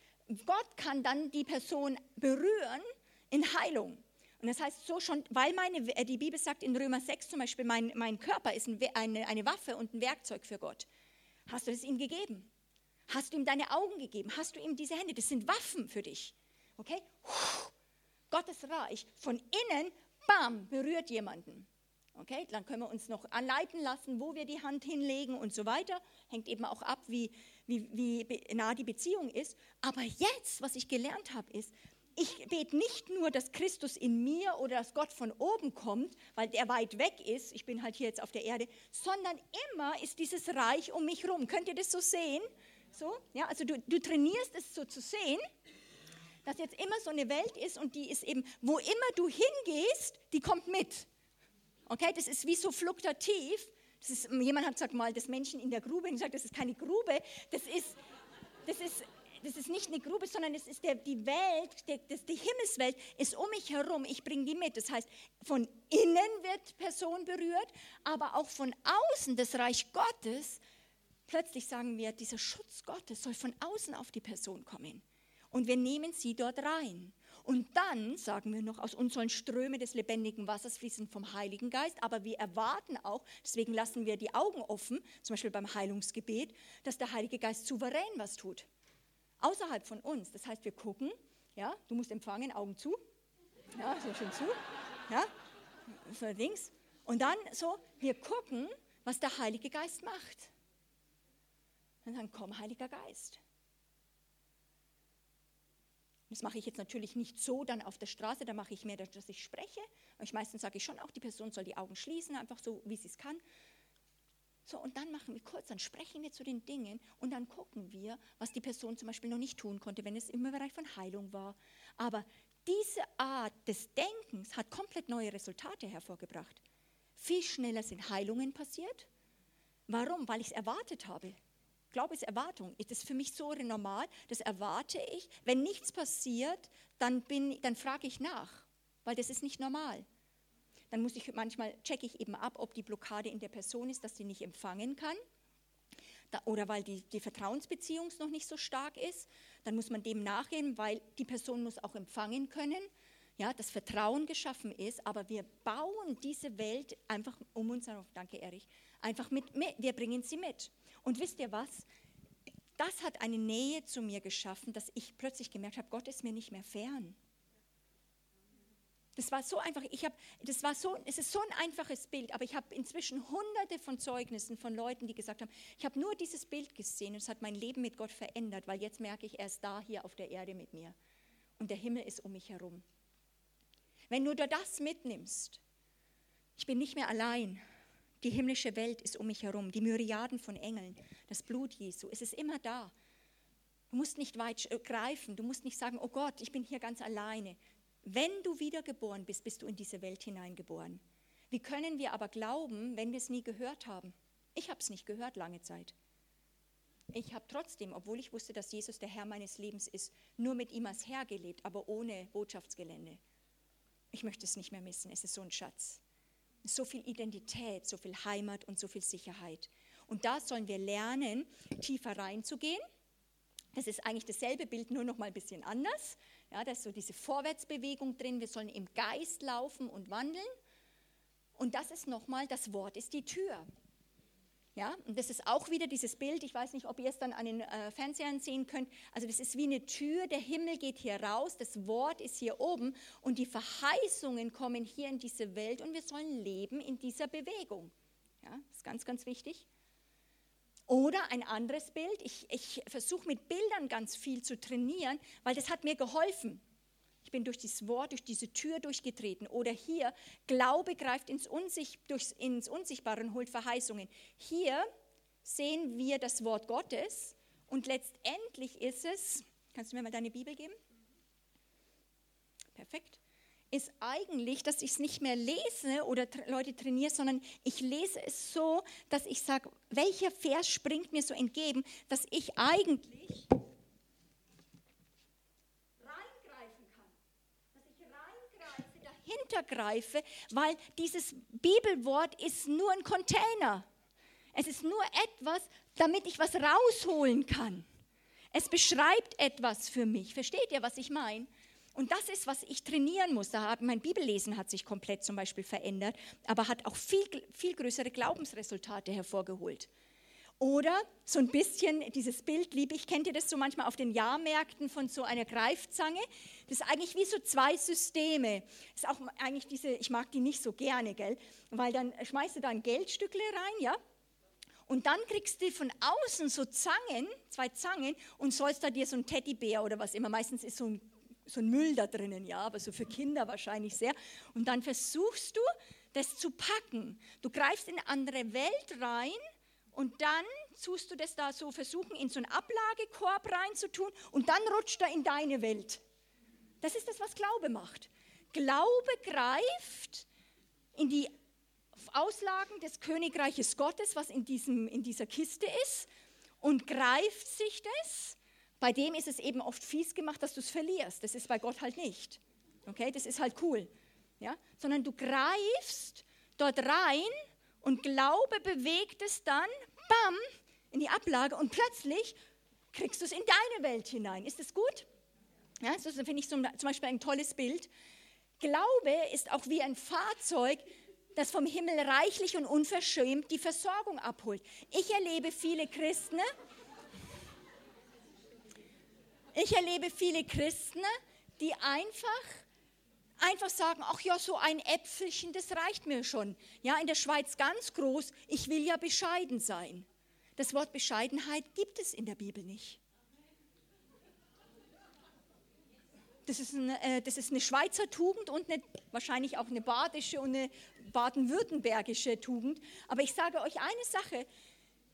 Gott kann dann die Person berühren in Heilung. Und das heißt so schon, weil meine, äh, die Bibel sagt in Römer 6 zum Beispiel, mein, mein Körper ist ein, eine, eine Waffe und ein Werkzeug für Gott. Hast du das ihm gegeben? Hast du ihm deine Augen gegeben? Hast du ihm diese Hände? Das sind Waffen für dich. Okay? Gottes Reich von innen, bam, berührt jemanden. Okay, dann können wir uns noch anleiten lassen, wo wir die Hand hinlegen und so weiter. Hängt eben auch ab, wie, wie, wie nah die Beziehung ist. Aber jetzt, was ich gelernt habe, ist, ich bete nicht nur, dass Christus in mir oder dass Gott von oben kommt, weil der weit weg ist, ich bin halt hier jetzt auf der Erde, sondern immer ist dieses Reich um mich herum. Könnt ihr das so sehen? So, ja, also du, du trainierst es so zu sehen, dass jetzt immer so eine Welt ist und die ist eben, wo immer du hingehst, die kommt mit. Okay, das ist wie so fluktuativ. Ist, jemand hat gesagt mal, das Menschen in der Grube, und ich das ist keine Grube, das ist, das ist das ist nicht eine Grube, sondern es ist der, die Welt, der, das, die Himmelswelt ist um mich herum. Ich bringe die mit. Das heißt, von innen wird Person berührt, aber auch von außen das Reich Gottes. Plötzlich sagen wir, dieser Schutz Gottes soll von außen auf die Person kommen. Und wir nehmen sie dort rein. Und dann sagen wir noch, aus uns sollen Ströme des lebendigen Wassers fließen vom Heiligen Geist. Aber wir erwarten auch, deswegen lassen wir die Augen offen, zum Beispiel beim Heilungsgebet, dass der Heilige Geist souverän was tut außerhalb von uns. Das heißt, wir gucken, ja, du musst empfangen, Augen zu, ja, so schön zu, ja, so links. Und dann so, wir gucken, was der Heilige Geist macht. Und dann komm, Heiliger Geist. Das mache ich jetzt natürlich nicht so dann auf der Straße, da mache ich mehr, dass ich spreche. Aber ich meistens sage ich schon auch, die Person soll die Augen schließen, einfach so, wie sie es kann. So, und dann machen wir kurz, dann sprechen wir zu den Dingen und dann gucken wir, was die Person zum Beispiel noch nicht tun konnte, wenn es im Bereich von Heilung war. Aber diese Art des Denkens hat komplett neue Resultate hervorgebracht. Viel schneller sind Heilungen passiert. Warum? Weil ich es erwartet habe. Glaube ist Erwartung. Das ist für mich so normal, das erwarte ich. Wenn nichts passiert, dann, dann frage ich nach, weil das ist nicht normal dann muss ich manchmal checke ich eben ab, ob die Blockade in der Person ist, dass sie nicht empfangen kann. Da, oder weil die, die Vertrauensbeziehung noch nicht so stark ist, dann muss man dem nachgehen, weil die Person muss auch empfangen können, ja, das Vertrauen geschaffen ist, aber wir bauen diese Welt einfach um uns herum, danke Erich, einfach mit, mit, wir bringen sie mit. Und wisst ihr was? Das hat eine Nähe zu mir geschaffen, dass ich plötzlich gemerkt habe, Gott ist mir nicht mehr fern. Das war so einfach. Ich habe, das war so, es ist so ein einfaches Bild, aber ich habe inzwischen hunderte von Zeugnissen von Leuten, die gesagt haben, ich habe nur dieses Bild gesehen und es hat mein Leben mit Gott verändert, weil jetzt merke ich, er ist da hier auf der Erde mit mir und der Himmel ist um mich herum. Wenn du das mitnimmst, ich bin nicht mehr allein. Die himmlische Welt ist um mich herum, die Myriaden von Engeln, das Blut Jesu, es ist immer da. Du musst nicht weit greifen, du musst nicht sagen, oh Gott, ich bin hier ganz alleine. Wenn du wiedergeboren bist, bist du in diese Welt hineingeboren. Wie können wir aber glauben, wenn wir es nie gehört haben? Ich habe es nicht gehört lange Zeit. Ich habe trotzdem, obwohl ich wusste, dass Jesus der Herr meines Lebens ist, nur mit ihm als Herr gelebt, aber ohne Botschaftsgelände. Ich möchte es nicht mehr missen. Es ist so ein Schatz. So viel Identität, so viel Heimat und so viel Sicherheit. Und da sollen wir lernen, tiefer reinzugehen. Das ist eigentlich dasselbe Bild, nur noch mal ein bisschen anders. Ja, da ist so diese Vorwärtsbewegung drin. Wir sollen im Geist laufen und wandeln. Und das ist nochmal, das Wort ist die Tür. Ja, und das ist auch wieder dieses Bild, ich weiß nicht, ob ihr es dann an den äh, Fernsehern sehen könnt. Also das ist wie eine Tür, der Himmel geht hier raus, das Wort ist hier oben und die Verheißungen kommen hier in diese Welt und wir sollen leben in dieser Bewegung. Ja, das ist ganz, ganz wichtig. Oder ein anderes Bild, ich, ich versuche mit Bildern ganz viel zu trainieren, weil das hat mir geholfen. Ich bin durch dieses Wort, durch diese Tür durchgetreten. Oder hier, Glaube greift ins, Unsicht, durchs, ins Unsichtbare und holt Verheißungen. Hier sehen wir das Wort Gottes und letztendlich ist es, kannst du mir mal deine Bibel geben? Perfekt. Ist eigentlich, dass ich es nicht mehr lese oder Leute trainiere, sondern ich lese es so, dass ich sage, welcher Vers springt mir so entgegen, dass ich eigentlich hintergreife, weil dieses Bibelwort ist nur ein Container. Es ist nur etwas, damit ich was rausholen kann. Es beschreibt etwas für mich. Versteht ihr, was ich meine? Und das ist, was ich trainieren muss. Da hat, mein Bibellesen hat sich komplett zum Beispiel verändert, aber hat auch viel, viel größere Glaubensresultate hervorgeholt. Oder so ein bisschen, dieses Bild liebe ich, kennt ihr das so manchmal auf den Jahrmärkten von so einer Greifzange? Das ist eigentlich wie so zwei Systeme. Das ist auch eigentlich diese, ich mag die nicht so gerne, gell? Weil dann schmeißt du da ein Geldstückle rein, ja? Und dann kriegst du von außen so Zangen, zwei Zangen, und sollst da dir so ein Teddybär oder was immer, meistens ist so ein, so ein Müll da drinnen, ja, aber so für Kinder wahrscheinlich sehr. Und dann versuchst du, das zu packen. Du greifst in eine andere Welt rein und dann tust du das da so versuchen, in so einen Ablagekorb reinzutun und dann rutscht er in deine Welt. Das ist das, was Glaube macht. Glaube greift in die Auslagen des Königreiches Gottes, was in, diesem, in dieser Kiste ist, und greift sich das. Bei dem ist es eben oft fies gemacht, dass du es verlierst. Das ist bei Gott halt nicht. Okay, das ist halt cool. Ja? Sondern du greifst dort rein und Glaube bewegt es dann, bam, in die Ablage und plötzlich kriegst du es in deine Welt hinein. Ist das gut? Ja, das finde ich zum, zum Beispiel ein tolles Bild. Glaube ist auch wie ein Fahrzeug, das vom Himmel reichlich und unverschämt die Versorgung abholt. Ich erlebe viele Christen, ich erlebe viele Christen, die einfach einfach sagen, ach ja, so ein Äpfelchen, das reicht mir schon. Ja, in der Schweiz ganz groß, ich will ja bescheiden sein. Das Wort Bescheidenheit gibt es in der Bibel nicht. Das ist, eine, äh, das ist eine Schweizer Tugend und eine, wahrscheinlich auch eine badische und eine baden-württembergische Tugend. Aber ich sage euch eine Sache,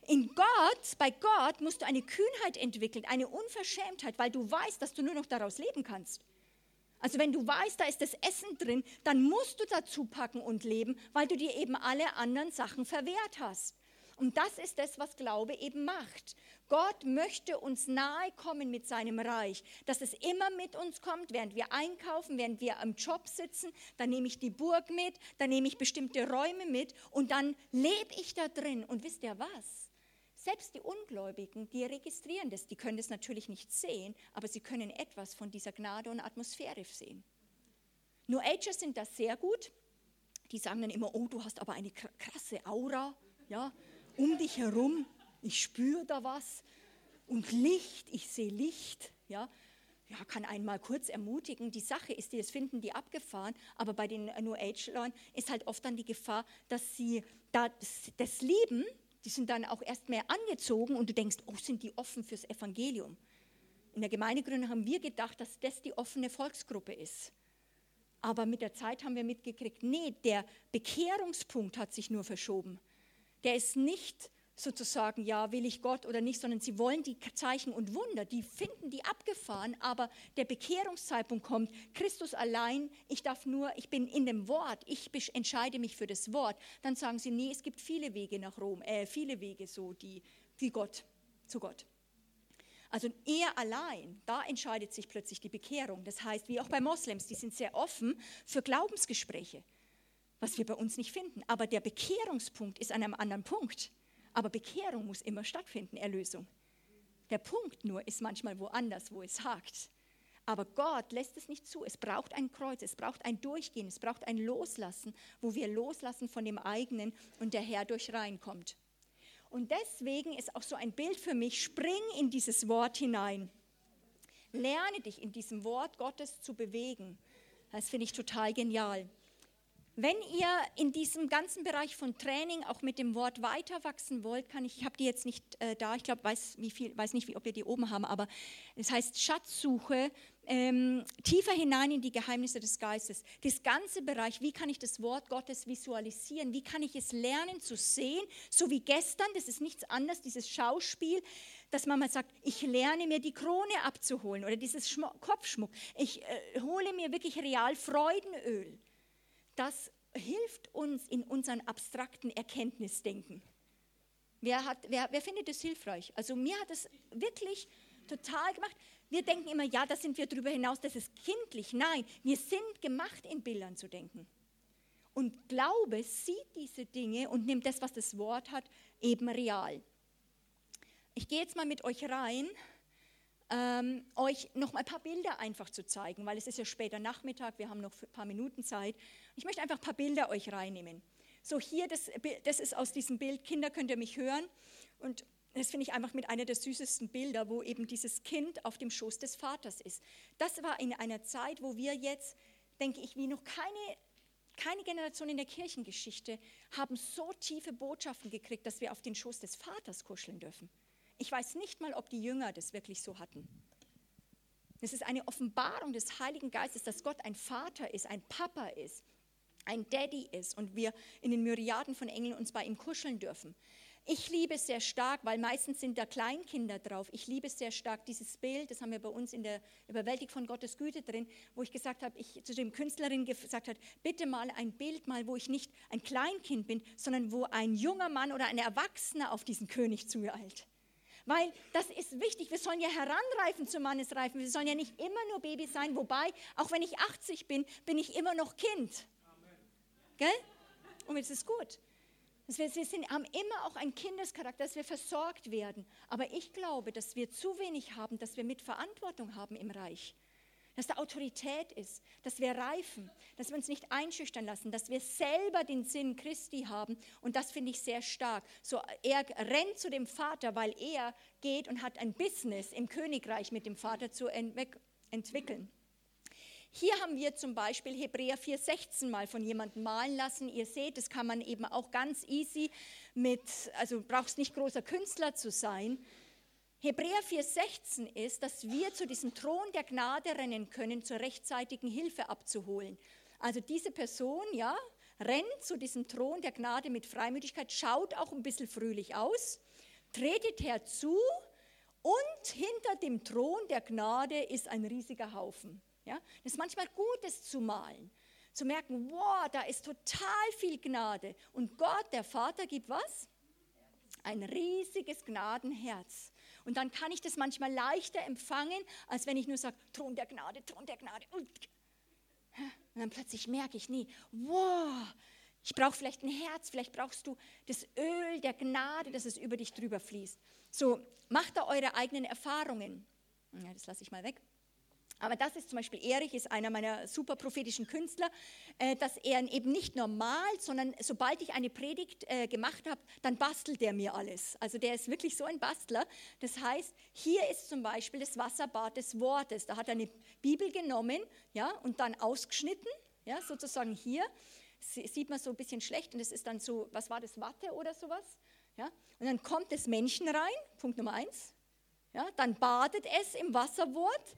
in Gott, bei Gott musst du eine Kühnheit entwickeln, eine Unverschämtheit, weil du weißt, dass du nur noch daraus leben kannst. Also wenn du weißt, da ist das Essen drin, dann musst du dazu packen und leben, weil du dir eben alle anderen Sachen verwehrt hast. Und das ist das, was Glaube eben macht. Gott möchte uns nahe kommen mit seinem Reich, dass es immer mit uns kommt, während wir einkaufen, während wir am Job sitzen, dann nehme ich die Burg mit, dann nehme ich bestimmte Räume mit und dann lebe ich da drin. Und wisst ihr was? Selbst die Ungläubigen, die registrieren das, die können das natürlich nicht sehen, aber sie können etwas von dieser Gnade und Atmosphäre sehen. New Agers sind das sehr gut. Die sagen dann immer, oh, du hast aber eine krasse Aura, ja, um dich herum. Ich spüre da was und Licht, ich sehe Licht, ja. Ja, kann einen mal kurz ermutigen. Die Sache ist, das finden die abgefahren, aber bei den New Age-Leuten ist halt oft dann die Gefahr, dass sie das, das lieben die sind dann auch erst mehr angezogen und du denkst, oh, sind die offen fürs Evangelium. In der Gemeindegründung haben wir gedacht, dass das die offene Volksgruppe ist. Aber mit der Zeit haben wir mitgekriegt, nee, der Bekehrungspunkt hat sich nur verschoben. Der ist nicht sozusagen, ja, will ich Gott oder nicht, sondern sie wollen die Zeichen und Wunder, die finden die abgefahren, aber der Bekehrungszeitpunkt kommt, Christus allein, ich darf nur, ich bin in dem Wort, ich entscheide mich für das Wort, dann sagen sie, nee, es gibt viele Wege nach Rom, äh, viele Wege so, die, die Gott, zu Gott. Also er allein, da entscheidet sich plötzlich die Bekehrung. Das heißt, wie auch bei Moslems, die sind sehr offen für Glaubensgespräche, was wir bei uns nicht finden. Aber der Bekehrungspunkt ist an einem anderen Punkt. Aber Bekehrung muss immer stattfinden, Erlösung. Der Punkt nur ist manchmal woanders, wo es hakt. Aber Gott lässt es nicht zu. Es braucht ein Kreuz, es braucht ein Durchgehen, es braucht ein Loslassen, wo wir loslassen von dem eigenen und der Herr durch reinkommt. Und deswegen ist auch so ein Bild für mich, spring in dieses Wort hinein. Lerne dich in diesem Wort Gottes zu bewegen. Das finde ich total genial. Wenn ihr in diesem ganzen Bereich von Training auch mit dem Wort weiter wachsen wollt, kann ich, ich habe die jetzt nicht äh, da, ich glaube, weiß, weiß nicht, wie, ob wir die oben haben, aber es heißt Schatzsuche, ähm, tiefer hinein in die Geheimnisse des Geistes. Das ganze Bereich, wie kann ich das Wort Gottes visualisieren, wie kann ich es lernen zu sehen, so wie gestern, das ist nichts anderes, dieses Schauspiel, dass man mal sagt, ich lerne mir die Krone abzuholen oder dieses Schmuck, Kopfschmuck, ich äh, hole mir wirklich real Freudenöl das hilft uns in unseren abstrakten Erkenntnisdenken. Wer, hat, wer, wer findet das hilfreich? Also mir hat es wirklich total gemacht. Wir denken immer, ja, da sind wir darüber hinaus, das ist kindlich. Nein, wir sind gemacht, in Bildern zu denken. Und Glaube sieht diese Dinge und nimmt das, was das Wort hat, eben real. Ich gehe jetzt mal mit euch rein ähm, euch noch mal ein paar Bilder einfach zu zeigen, weil es ist ja später Nachmittag, wir haben noch ein paar Minuten Zeit. Ich möchte einfach ein paar Bilder euch reinnehmen. So hier, das, das ist aus diesem Bild, Kinder könnt ihr mich hören und das finde ich einfach mit einer der süßesten Bilder, wo eben dieses Kind auf dem Schoß des Vaters ist. Das war in einer Zeit, wo wir jetzt, denke ich, wie noch keine, keine Generation in der Kirchengeschichte haben so tiefe Botschaften gekriegt, dass wir auf den Schoß des Vaters kuscheln dürfen. Ich weiß nicht mal, ob die Jünger das wirklich so hatten. Es ist eine Offenbarung des Heiligen Geistes, dass Gott ein Vater ist, ein Papa ist, ein Daddy ist und wir in den Myriaden von Engeln uns bei ihm kuscheln dürfen. Ich liebe es sehr stark, weil meistens sind da Kleinkinder drauf. Ich liebe es sehr stark, dieses Bild, das haben wir bei uns in der Überwältigung von Gottes Güte drin, wo ich gesagt habe, ich zu dem Künstlerin gesagt habe, bitte mal ein Bild mal, wo ich nicht ein Kleinkind bin, sondern wo ein junger Mann oder ein Erwachsener auf diesen König zueilt. Weil das ist wichtig, wir sollen ja heranreifen zu Mannesreifen, wir sollen ja nicht immer nur Baby sein, wobei, auch wenn ich 80 bin, bin ich immer noch Kind. Amen. Gell? Und es ist gut. Wir, sind, haben immer auch einen Kindescharakter, dass wir versorgt werden. Aber ich glaube, dass wir zu wenig haben, dass wir mit Verantwortung haben im Reich dass da Autorität ist, dass wir reifen, dass wir uns nicht einschüchtern lassen, dass wir selber den Sinn Christi haben. Und das finde ich sehr stark. So, er rennt zu dem Vater, weil er geht und hat ein Business im Königreich mit dem Vater zu entwickeln. Hier haben wir zum Beispiel Hebräer 4,16 mal von jemandem malen lassen. Ihr seht, das kann man eben auch ganz easy mit, also brauchst nicht großer Künstler zu sein, Hebräer 4,16 ist, dass wir zu diesem Thron der Gnade rennen können, zur rechtzeitigen Hilfe abzuholen. Also diese Person, ja, rennt zu diesem Thron der Gnade mit Freimütigkeit, schaut auch ein bisschen fröhlich aus, tretet herzu und hinter dem Thron der Gnade ist ein riesiger Haufen. Ja? Das ist manchmal gut, es zu malen, zu merken, wow, da ist total viel Gnade. Und Gott, der Vater, gibt was? Ein riesiges Gnadenherz. Und dann kann ich das manchmal leichter empfangen, als wenn ich nur sage, Thron der Gnade, Thron der Gnade. Und dann plötzlich merke ich, nee, wow, ich brauche vielleicht ein Herz, vielleicht brauchst du das Öl der Gnade, dass es über dich drüber fließt. So, macht da eure eigenen Erfahrungen. Ja, das lasse ich mal weg. Aber das ist zum Beispiel Erich, ist einer meiner super prophetischen Künstler, äh, dass er eben nicht normal, sondern sobald ich eine Predigt äh, gemacht habe, dann bastelt er mir alles. Also der ist wirklich so ein Bastler. Das heißt, hier ist zum Beispiel das Wasserbad des Wortes. Da hat er eine Bibel genommen ja, und dann ausgeschnitten, ja, sozusagen hier. Sieht man so ein bisschen schlecht und es ist dann so, was war das, Watte oder sowas? Ja? Und dann kommt das Menschen rein, Punkt Nummer eins. Ja? Dann badet es im Wasserwort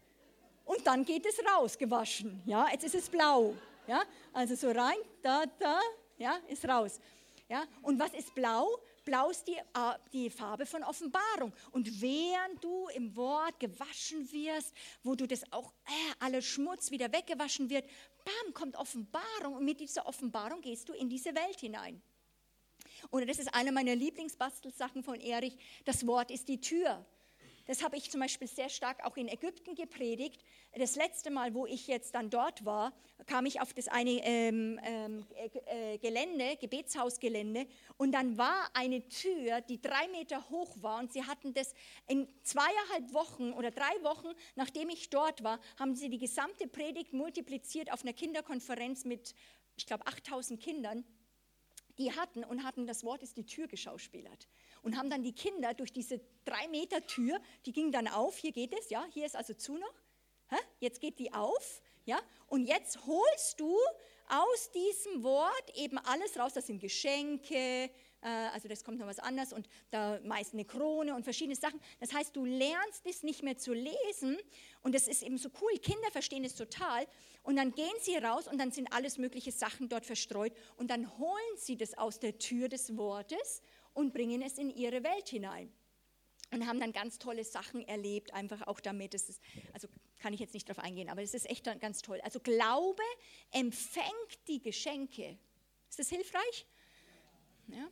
und dann geht es raus, gewaschen. Ja, jetzt ist es blau. Ja, also so rein, da, da, ja, ist raus. Ja, und was ist blau? Blau ist die, äh, die Farbe von Offenbarung. Und während du im Wort gewaschen wirst, wo du das auch, äh, alle Schmutz wieder weggewaschen wird, bam, kommt Offenbarung. Und mit dieser Offenbarung gehst du in diese Welt hinein. Und das ist eine meiner Lieblingsbastelsachen von Erich. Das Wort ist die Tür. Das habe ich zum Beispiel sehr stark auch in Ägypten gepredigt. Das letzte Mal, wo ich jetzt dann dort war, kam ich auf das eine ähm, ähm, äh, Gelände, Gebetshausgelände, und dann war eine Tür, die drei Meter hoch war, und sie hatten das in zweieinhalb Wochen oder drei Wochen, nachdem ich dort war, haben sie die gesamte Predigt multipliziert auf einer Kinderkonferenz mit, ich glaube, 8000 Kindern die hatten und hatten, das Wort ist die Tür geschauspielert und haben dann die Kinder durch diese drei Meter Tür, die ging dann auf, hier geht es, ja, hier ist also zu noch, Hä? jetzt geht die auf, ja, und jetzt holst du aus diesem Wort eben alles raus, das sind Geschenke, äh, also das kommt noch was anderes und da meist eine Krone und verschiedene Sachen. Das heißt, du lernst es nicht mehr zu lesen und das ist eben so cool. Kinder verstehen es total und dann gehen sie raus und dann sind alles mögliche Sachen dort verstreut und dann holen sie das aus der Tür des Wortes und bringen es in ihre Welt hinein und haben dann ganz tolle Sachen erlebt, einfach auch damit. Das ist, also kann ich jetzt nicht darauf eingehen, aber es ist echt ganz toll. Also Glaube empfängt die Geschenke. Ist das hilfreich? Ja.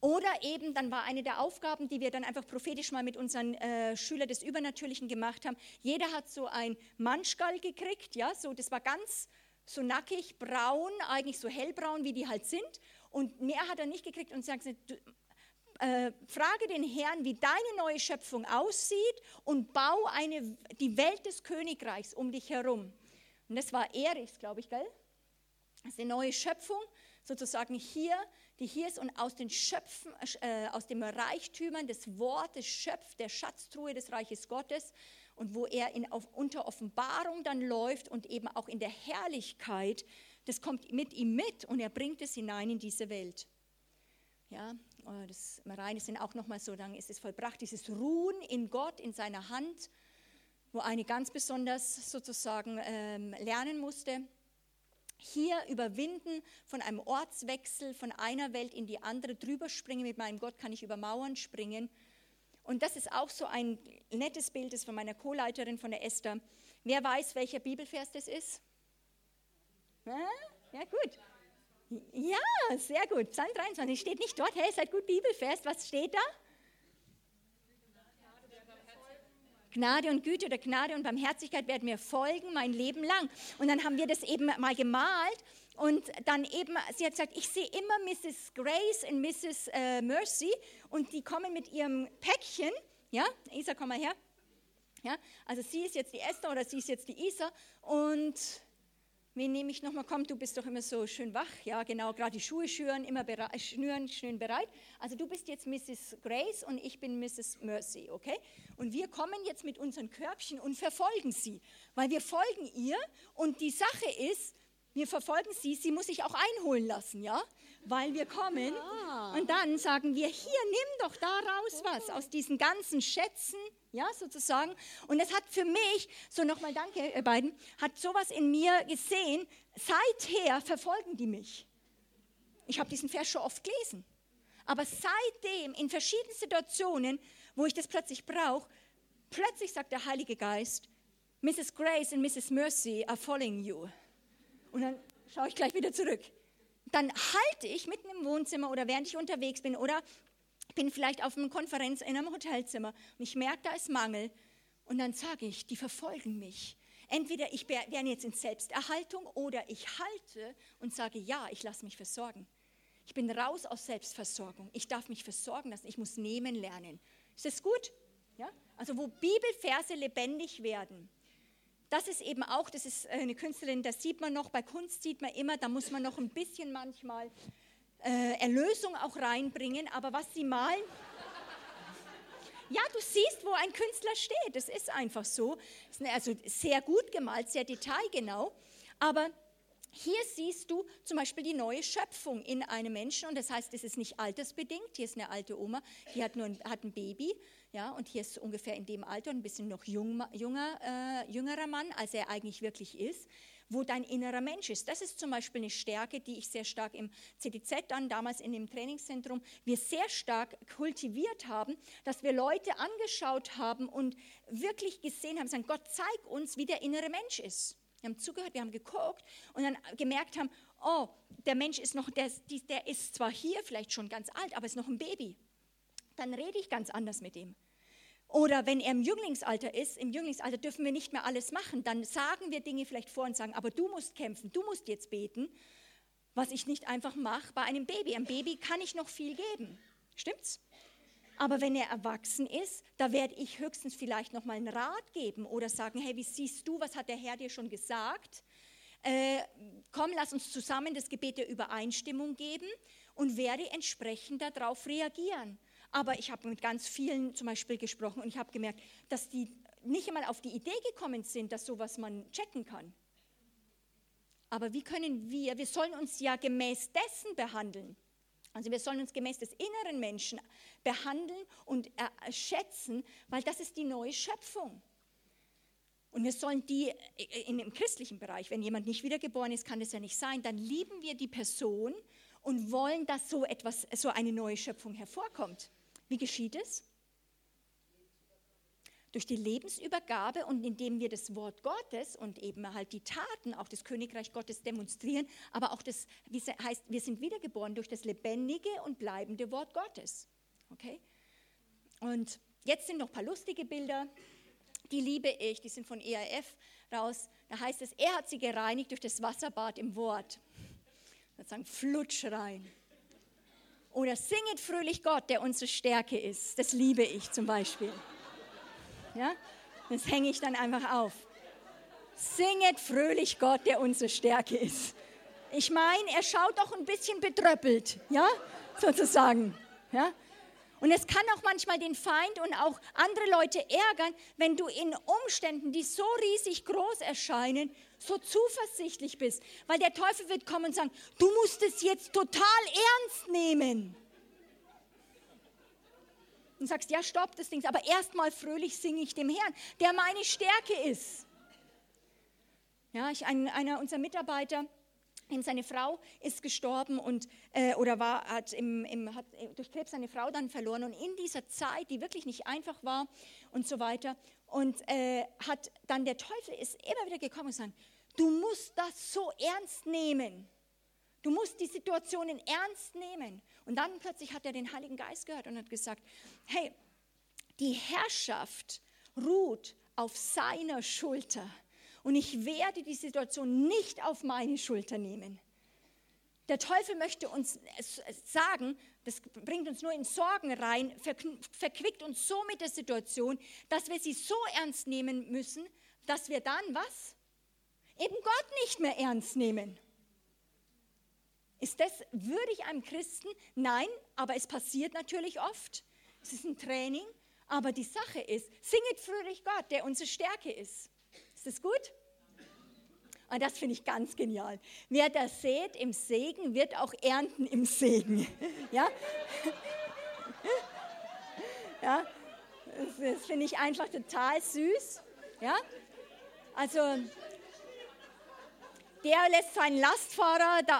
Oder eben, dann war eine der Aufgaben, die wir dann einfach prophetisch mal mit unseren äh, Schülern des Übernatürlichen gemacht haben. Jeder hat so ein Manschgall gekriegt, ja, so, das war ganz so nackig, braun, eigentlich so hellbraun, wie die halt sind. Und mehr hat er nicht gekriegt und sagt, äh, frage den Herrn, wie deine neue Schöpfung aussieht und bau eine, die Welt des Königreichs um dich herum. Und das war Erichs, glaube ich, gell? Das ist eine neue Schöpfung, sozusagen hier die hier ist und aus den Schöpfen, äh, aus dem Reichtümern des Wortes schöpft, der Schatztruhe des Reiches Gottes und wo er in, auf, unter Offenbarung dann läuft und eben auch in der Herrlichkeit, das kommt mit ihm mit und er bringt es hinein in diese Welt. Ja, das Reine sind auch nochmal so, dann ist es vollbracht, dieses Ruhen in Gott, in seiner Hand, wo eine ganz besonders sozusagen ähm, lernen musste hier überwinden, von einem Ortswechsel, von einer Welt in die andere, drüber springen. Mit meinem Gott kann ich über Mauern springen. Und das ist auch so ein nettes Bild, das von meiner Co-Leiterin, von der Esther. Wer weiß, welcher Bibelvers das ist? Ja, gut. Ja, sehr gut. Psalm 23 steht nicht dort. Hey, seid gut Bibelvers. Was steht da? Gnade und Güte oder Gnade und Barmherzigkeit werden mir folgen mein Leben lang. Und dann haben wir das eben mal gemalt und dann eben, sie hat gesagt, ich sehe immer Mrs. Grace und Mrs. Äh, Mercy und die kommen mit ihrem Päckchen, ja, Isa, komm mal her. Ja, also sie ist jetzt die Esther oder sie ist jetzt die Isa und Wen nehme ich nochmal? Komm, du bist doch immer so schön wach. Ja, genau, gerade die Schuhe schüren, immer bereit, schnüren, schön bereit. Also du bist jetzt Mrs. Grace und ich bin Mrs. Mercy, okay? Und wir kommen jetzt mit unseren Körbchen und verfolgen sie, weil wir folgen ihr und die Sache ist, wir verfolgen sie, sie muss sich auch einholen lassen, ja? Weil wir kommen ah. und dann sagen wir, hier, nimm doch daraus was, aus diesen ganzen Schätzen, ja, sozusagen. Und es hat für mich, so nochmal danke, ihr beiden, hat sowas in mir gesehen, seither verfolgen die mich. Ich habe diesen Vers schon oft gelesen. Aber seitdem, in verschiedenen Situationen, wo ich das plötzlich brauche, plötzlich sagt der Heilige Geist, Mrs. Grace und Mrs. Mercy are following you. Und dann schaue ich gleich wieder zurück. Dann halte ich mitten im Wohnzimmer oder während ich unterwegs bin oder bin vielleicht auf einer Konferenz in einem Hotelzimmer und ich merke, da ist Mangel. Und dann sage ich, die verfolgen mich. Entweder ich werde jetzt in Selbsterhaltung oder ich halte und sage, ja, ich lasse mich versorgen. Ich bin raus aus Selbstversorgung. Ich darf mich versorgen lassen. Ich muss nehmen lernen. Ist das gut? Ja? Also wo Bibelverse lebendig werden das ist eben auch, das ist eine Künstlerin, das sieht man noch, bei Kunst sieht man immer, da muss man noch ein bisschen manchmal äh, Erlösung auch reinbringen, aber was sie malen, ja, du siehst, wo ein Künstler steht, das ist einfach so. Also sehr gut gemalt, sehr detailgenau, aber hier siehst du zum Beispiel die neue Schöpfung in einem Menschen und das heißt, es ist nicht altersbedingt. Hier ist eine alte Oma, die hat nur ein, hat ein Baby ja, und hier ist ungefähr in dem Alter ein bisschen noch jung, junger, äh, jüngerer Mann, als er eigentlich wirklich ist, wo dein innerer Mensch ist. Das ist zum Beispiel eine Stärke, die ich sehr stark im CDZ dann, damals in dem Trainingszentrum, wir sehr stark kultiviert haben, dass wir Leute angeschaut haben und wirklich gesehen haben, sagen, Gott, zeig uns, wie der innere Mensch ist. Wir haben zugehört, wir haben geguckt und dann gemerkt haben, oh, der Mensch ist noch, der, der ist zwar hier vielleicht schon ganz alt, aber ist noch ein Baby. Dann rede ich ganz anders mit ihm. Oder wenn er im Jünglingsalter ist, im Jünglingsalter dürfen wir nicht mehr alles machen, dann sagen wir Dinge vielleicht vor und sagen, aber du musst kämpfen, du musst jetzt beten, was ich nicht einfach mache bei einem Baby. Einem Baby kann ich noch viel geben. Stimmt's? Aber wenn er erwachsen ist, da werde ich höchstens vielleicht noch mal einen Rat geben oder sagen, hey, wie siehst du, was hat der Herr dir schon gesagt? Äh, komm, lass uns zusammen das Gebet der Übereinstimmung geben und werde entsprechend darauf reagieren. Aber ich habe mit ganz vielen zum Beispiel gesprochen und ich habe gemerkt, dass die nicht einmal auf die Idee gekommen sind, dass sowas man checken kann. Aber wie können wir, wir sollen uns ja gemäß dessen behandeln. Also wir sollen uns gemäß des inneren Menschen behandeln und schätzen, weil das ist die neue Schöpfung. Und wir sollen die äh, in dem christlichen Bereich, wenn jemand nicht wiedergeboren ist, kann das ja nicht sein, dann lieben wir die Person und wollen, dass so etwas, so eine neue Schöpfung hervorkommt. Wie geschieht es? Durch die Lebensübergabe und indem wir das Wort Gottes und eben halt die Taten, auch das Königreich Gottes demonstrieren, aber auch das, wie es heißt, wir sind wiedergeboren durch das lebendige und bleibende Wort Gottes. Okay? Und jetzt sind noch ein paar lustige Bilder, die liebe ich, die sind von ERF raus. Da heißt es, er hat sie gereinigt durch das Wasserbad im Wort. Sozusagen flutsch rein. Oder singet fröhlich Gott, der unsere Stärke ist. Das liebe ich zum Beispiel. Ja? Das hänge ich dann einfach auf. Singet fröhlich Gott, der unsere Stärke ist. Ich meine, er schaut doch ein bisschen betröppelt, ja, sozusagen. Ja? Und es kann auch manchmal den Feind und auch andere Leute ärgern, wenn du in Umständen, die so riesig groß erscheinen, so zuversichtlich bist. Weil der Teufel wird kommen und sagen, du musst es jetzt total ernst nehmen und sagst, ja, stopp das Ding, aber erstmal fröhlich singe ich dem Herrn, der meine Stärke ist. Ja, ich, ein, einer unserer Mitarbeiter, seine Frau ist gestorben und, äh, oder war, hat, im, im, hat durch Krebs seine Frau dann verloren. Und in dieser Zeit, die wirklich nicht einfach war und so weiter, und äh, hat dann der Teufel ist immer wieder gekommen und gesagt, du musst das so ernst nehmen. Du musst die Situationen ernst nehmen. Und dann plötzlich hat er den Heiligen Geist gehört und hat gesagt, hey, die Herrschaft ruht auf seiner Schulter. Und ich werde die Situation nicht auf meine Schulter nehmen. Der Teufel möchte uns sagen, das bringt uns nur in Sorgen rein, verquickt uns so mit der Situation, dass wir sie so ernst nehmen müssen, dass wir dann was? Eben Gott nicht mehr ernst nehmen. Ist das würdig einem Christen? Nein, aber es passiert natürlich oft. Es ist ein Training, aber die Sache ist, singet fröhlich Gott, der unsere Stärke ist. Ist das gut? Und das finde ich ganz genial. Wer das sät im Segen, wird auch ernten im Segen. Ja? Ja? Das finde ich einfach total süß. Ja? Also, der lässt seinen Lastfahrer da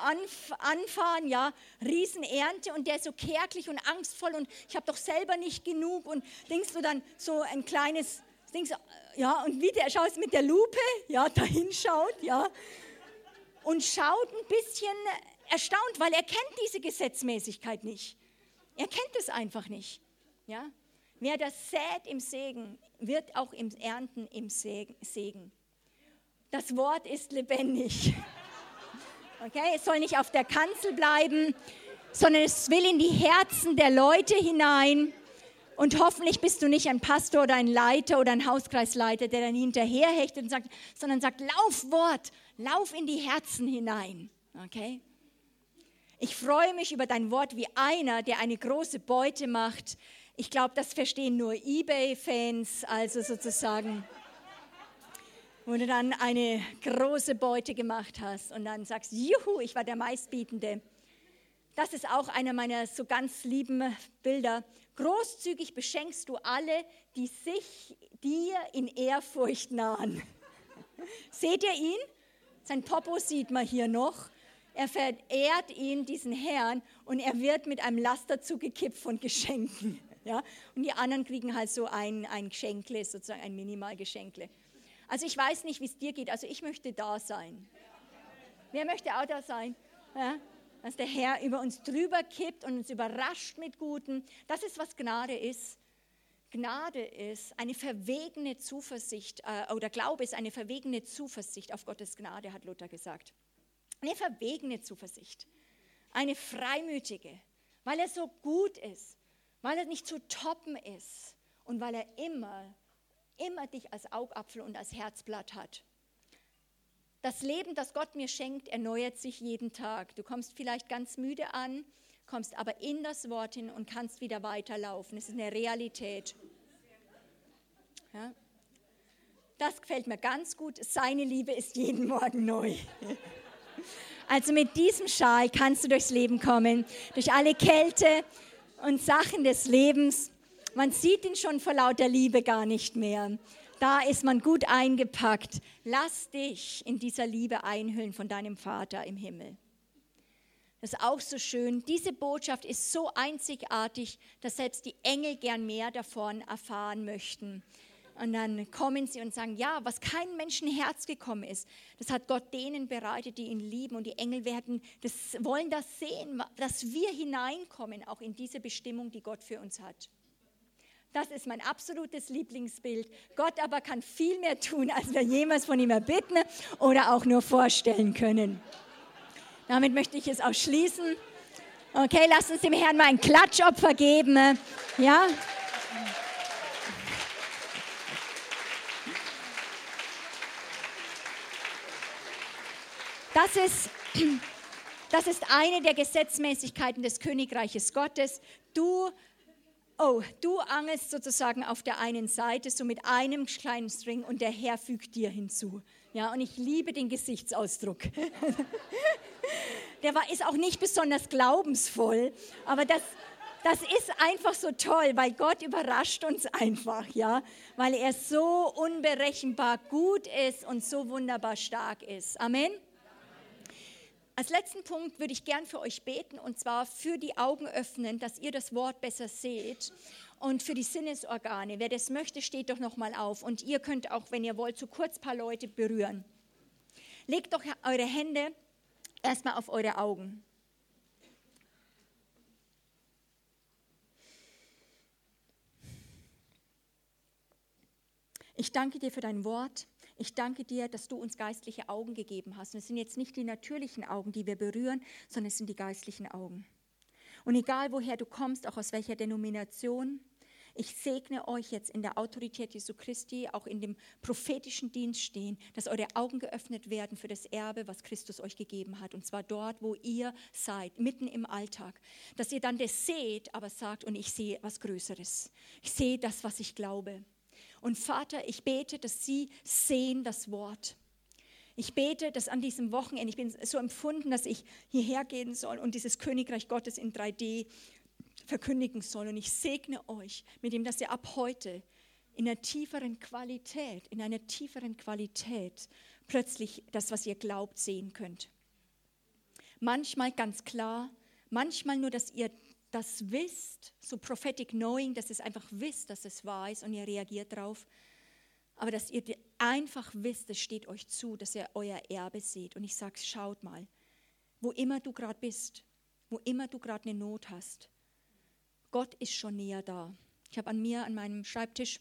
anfahren, ja, Riesenernte und der ist so kärglich und angstvoll und ich habe doch selber nicht genug und denkst du dann so ein kleines, denkst ja, und wie der schaut mit der Lupe, ja, dahin schaut, ja, und schaut ein bisschen erstaunt, weil er kennt diese Gesetzmäßigkeit nicht. Er kennt es einfach nicht, ja. Wer das sät im Segen, wird auch im Ernten im Segen. Das Wort ist lebendig. Okay, es soll nicht auf der Kanzel bleiben, sondern es will in die Herzen der Leute hinein. Und hoffentlich bist du nicht ein Pastor oder ein Leiter oder ein Hauskreisleiter, der dann hinterherhechtet und sagt, sondern sagt, lauf Wort, lauf in die Herzen hinein. Okay? Ich freue mich über dein Wort wie einer, der eine große Beute macht. Ich glaube, das verstehen nur eBay-Fans, also sozusagen wo du dann eine große Beute gemacht hast und dann sagst, juhu, ich war der meistbietende. Das ist auch einer meiner so ganz lieben Bilder. Großzügig beschenkst du alle, die sich dir in Ehrfurcht nahen. Seht ihr ihn? Sein Popo sieht man hier noch. Er verehrt ihn, diesen Herrn, und er wird mit einem Laster zugekippt von Geschenken. Ja? Und die anderen kriegen halt so ein, ein Geschenkle, sozusagen ein Minimalgeschenkle. Also ich weiß nicht, wie es dir geht, also ich möchte da sein. Wer möchte auch da sein? Ja? Dass der Herr über uns drüber kippt und uns überrascht mit Guten. Das ist, was Gnade ist. Gnade ist eine verwegene Zuversicht, äh, oder Glaube ist eine verwegene Zuversicht auf Gottes Gnade, hat Luther gesagt. Eine verwegene Zuversicht. Eine freimütige, weil er so gut ist, weil er nicht zu toppen ist und weil er immer immer dich als Augapfel und als Herzblatt hat. Das Leben, das Gott mir schenkt, erneuert sich jeden Tag. Du kommst vielleicht ganz müde an, kommst aber in das Wort hin und kannst wieder weiterlaufen. Es ist eine Realität. Ja? Das gefällt mir ganz gut. Seine Liebe ist jeden Morgen neu. Also mit diesem Schal kannst du durchs Leben kommen, durch alle Kälte und Sachen des Lebens. Man sieht ihn schon vor lauter Liebe gar nicht mehr. Da ist man gut eingepackt. Lass dich in dieser Liebe einhüllen von deinem Vater im Himmel. Das ist auch so schön. Diese Botschaft ist so einzigartig, dass selbst die Engel gern mehr davon erfahren möchten. Und dann kommen sie und sagen, ja, was keinem Menschenherz gekommen ist, das hat Gott denen bereitet, die ihn lieben. Und die Engel werden, das wollen das sehen, dass wir hineinkommen, auch in diese Bestimmung, die Gott für uns hat. Das ist mein absolutes Lieblingsbild. Gott aber kann viel mehr tun, als wir jemals von ihm erbitten oder auch nur vorstellen können. Damit möchte ich es auch schließen. Okay, lass uns dem Herrn mal ein Klatschopfer geben. Ja. Das ist, das ist eine der Gesetzmäßigkeiten des Königreiches Gottes. Du oh, du angelst sozusagen auf der einen Seite so mit einem kleinen String und der Herr fügt dir hinzu. Ja, und ich liebe den Gesichtsausdruck. der war, ist auch nicht besonders glaubensvoll, aber das, das ist einfach so toll, weil Gott überrascht uns einfach, ja, weil er so unberechenbar gut ist und so wunderbar stark ist. Amen. Als letzten Punkt würde ich gern für euch beten und zwar für die Augen öffnen, dass ihr das Wort besser seht und für die Sinnesorgane. Wer das möchte, steht doch noch mal auf und ihr könnt auch, wenn ihr wollt, so kurz ein paar Leute berühren. Legt doch eure Hände erstmal auf eure Augen. Ich danke dir für dein Wort. Ich danke dir, dass du uns geistliche Augen gegeben hast. Und es sind jetzt nicht die natürlichen Augen, die wir berühren, sondern es sind die geistlichen Augen. Und egal woher du kommst, auch aus welcher Denomination, ich segne euch jetzt in der Autorität Jesu Christi, auch in dem prophetischen Dienst stehen, dass eure Augen geöffnet werden für das Erbe, was Christus euch gegeben hat. Und zwar dort, wo ihr seid, mitten im Alltag. Dass ihr dann das seht, aber sagt, und ich sehe was Größeres. Ich sehe das, was ich glaube. Und Vater, ich bete, dass sie sehen das Wort. Ich bete, dass an diesem Wochenende, ich bin so empfunden, dass ich hierher gehen soll und dieses Königreich Gottes in 3D verkündigen soll. Und ich segne euch mit dem, dass ihr ab heute in einer tieferen Qualität, in einer tieferen Qualität plötzlich das, was ihr glaubt, sehen könnt. Manchmal ganz klar, manchmal nur, dass ihr das wisst, so prophetic knowing, dass es einfach wisst, dass es wahr ist und ihr reagiert drauf, aber dass ihr einfach wisst, es steht euch zu, dass ihr euer Erbe seht. Und ich sage, schaut mal, wo immer du gerade bist, wo immer du gerade eine Not hast, Gott ist schon näher da. Ich habe an mir, an meinem Schreibtisch,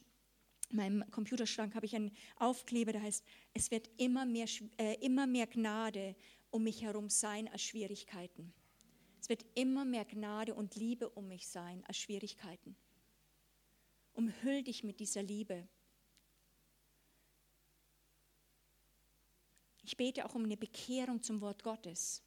in meinem Computerschrank, habe ich einen Aufkleber, der heißt, es wird immer mehr, äh, immer mehr Gnade um mich herum sein als Schwierigkeiten. Es wird immer mehr Gnade und Liebe um mich sein als Schwierigkeiten. Umhüll dich mit dieser Liebe. Ich bete auch um eine Bekehrung zum Wort Gottes.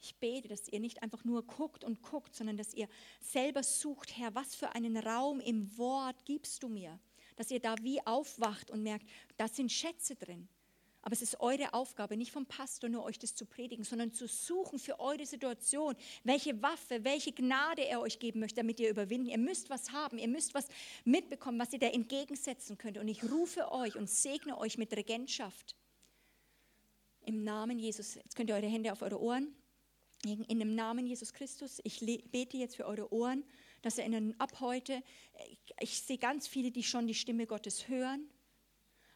Ich bete, dass ihr nicht einfach nur guckt und guckt, sondern dass ihr selber sucht, Herr, was für einen Raum im Wort gibst du mir? Dass ihr da wie aufwacht und merkt, da sind Schätze drin. Aber es ist eure Aufgabe, nicht vom Pastor nur euch das zu predigen, sondern zu suchen für eure Situation, welche Waffe, welche Gnade er euch geben möchte, damit ihr überwinden. Ihr müsst was haben, ihr müsst was mitbekommen, was ihr da entgegensetzen könnt. Und ich rufe euch und segne euch mit Regentschaft. Im Namen Jesus. Jetzt könnt ihr eure Hände auf eure Ohren. In dem Namen Jesus Christus, ich bete jetzt für eure Ohren, dass ihr ab heute, ich sehe ganz viele, die schon die Stimme Gottes hören,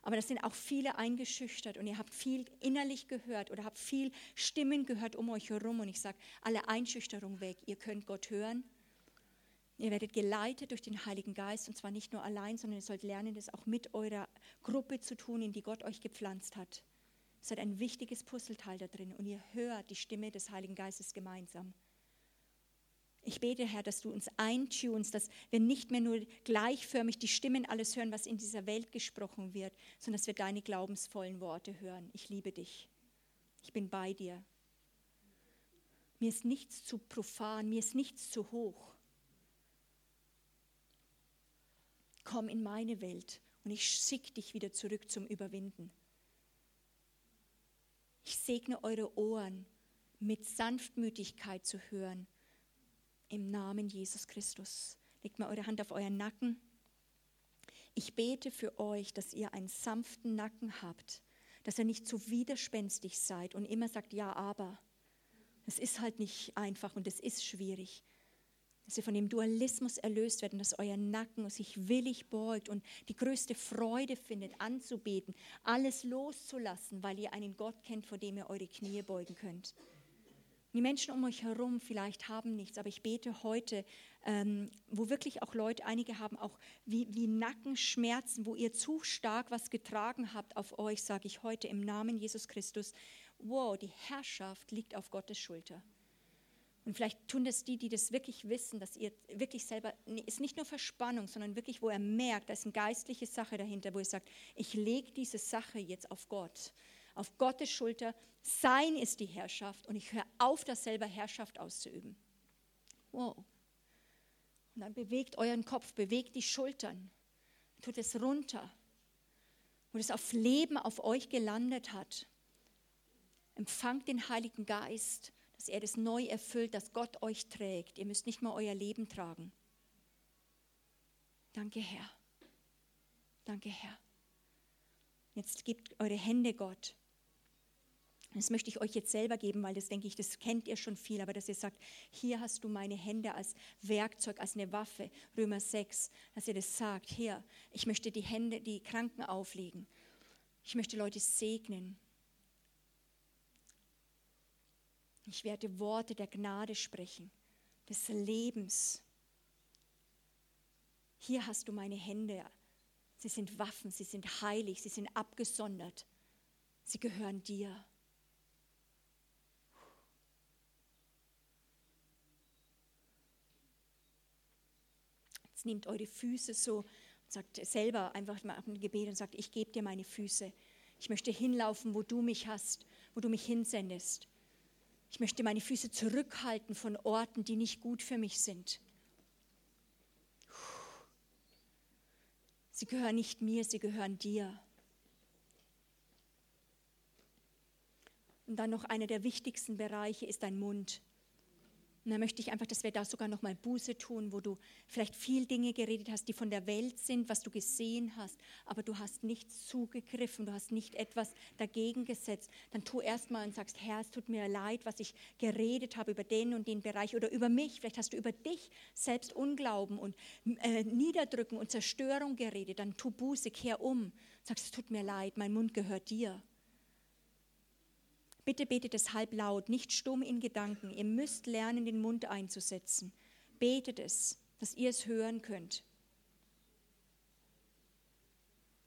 aber das sind auch viele eingeschüchtert und ihr habt viel innerlich gehört oder habt viel Stimmen gehört um euch herum. Und ich sage, alle Einschüchterung weg. Ihr könnt Gott hören. Ihr werdet geleitet durch den Heiligen Geist und zwar nicht nur allein, sondern ihr sollt lernen, das auch mit eurer Gruppe zu tun, in die Gott euch gepflanzt hat. Es hat ein wichtiges Puzzleteil da drin und ihr hört die Stimme des Heiligen Geistes gemeinsam. Ich bete, Herr, dass du uns eintunst, dass wir nicht mehr nur gleichförmig die Stimmen alles hören, was in dieser Welt gesprochen wird, sondern dass wir deine glaubensvollen Worte hören. Ich liebe dich. Ich bin bei dir. mir ist nichts zu profan, mir ist nichts zu hoch. Komm in meine Welt und ich schicke dich wieder zurück zum Überwinden. Ich segne eure Ohren mit Sanftmütigkeit zu hören. Im Namen Jesus Christus. Legt mal eure Hand auf euren Nacken. Ich bete für euch, dass ihr einen sanften Nacken habt, dass ihr nicht zu widerspenstig seid und immer sagt, ja, aber. Es ist halt nicht einfach und es ist schwierig. Dass ihr von dem Dualismus erlöst werdet, dass euer Nacken sich willig beugt und die größte Freude findet, anzubeten, alles loszulassen, weil ihr einen Gott kennt, vor dem ihr eure Knie beugen könnt. Die Menschen um euch herum vielleicht haben nichts, aber ich bete heute, ähm, wo wirklich auch Leute, einige haben auch wie, wie Nackenschmerzen, wo ihr zu stark was getragen habt auf euch, sage ich heute im Namen Jesus Christus, wow, die Herrschaft liegt auf Gottes Schulter. Und vielleicht tun das die, die das wirklich wissen, dass ihr wirklich selber, ist nicht nur Verspannung, sondern wirklich, wo er merkt, da ist eine geistliche Sache dahinter, wo er sagt, ich lege diese Sache jetzt auf Gott, auf Gottes Schulter. Sein ist die Herrschaft und ich höre auf, das selber Herrschaft auszuüben. Wow. Und dann bewegt euren Kopf, bewegt die Schultern, tut es runter, wo es auf Leben auf euch gelandet hat. Empfangt den Heiligen Geist dass er das neu erfüllt, dass Gott euch trägt. Ihr müsst nicht mal euer Leben tragen. Danke, Herr. Danke, Herr. Jetzt gebt eure Hände Gott. Das möchte ich euch jetzt selber geben, weil das denke ich, das kennt ihr schon viel, aber dass ihr sagt, hier hast du meine Hände als Werkzeug, als eine Waffe, Römer 6, dass ihr das sagt, hier, ich möchte die Hände, die Kranken auflegen. Ich möchte Leute segnen. Ich werde Worte der Gnade sprechen, des Lebens. Hier hast du meine Hände. Sie sind Waffen, sie sind heilig, sie sind abgesondert. Sie gehören dir. Jetzt nehmt eure Füße so und sagt selber einfach mal ein Gebet und sagt, ich gebe dir meine Füße. Ich möchte hinlaufen, wo du mich hast, wo du mich hinsendest. Ich möchte meine Füße zurückhalten von Orten, die nicht gut für mich sind. Sie gehören nicht mir, sie gehören dir. Und dann noch einer der wichtigsten Bereiche ist dein Mund. Und da möchte ich einfach, dass wir da sogar nochmal Buße tun, wo du vielleicht viel Dinge geredet hast, die von der Welt sind, was du gesehen hast, aber du hast nicht zugegriffen, du hast nicht etwas dagegen gesetzt. Dann tu erstmal und sagst, Herr, es tut mir leid, was ich geredet habe über den und den Bereich oder über mich. Vielleicht hast du über dich selbst Unglauben und äh, Niederdrücken und Zerstörung geredet. Dann tu Buße, kehr um. Sagst, es tut mir leid, mein Mund gehört dir. Bitte betet es halblaut, nicht stumm in Gedanken. Ihr müsst lernen, den Mund einzusetzen. Betet es, dass ihr es hören könnt.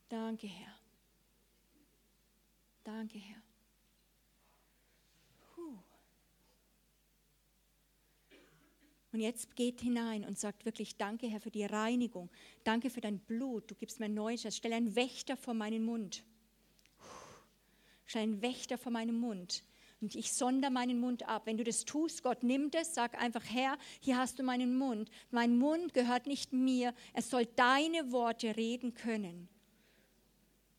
Danke, Herr. Danke, Herr. Puh. Und jetzt geht hinein und sagt wirklich Danke, Herr, für die Reinigung. Danke für dein Blut. Du gibst mir Neues. Stell einen Wächter vor meinen Mund ein Wächter vor meinem Mund. Und ich sonder meinen Mund ab. Wenn du das tust, Gott nimmt es, sag einfach, Herr, hier hast du meinen Mund. Mein Mund gehört nicht mir. Es soll deine Worte reden können.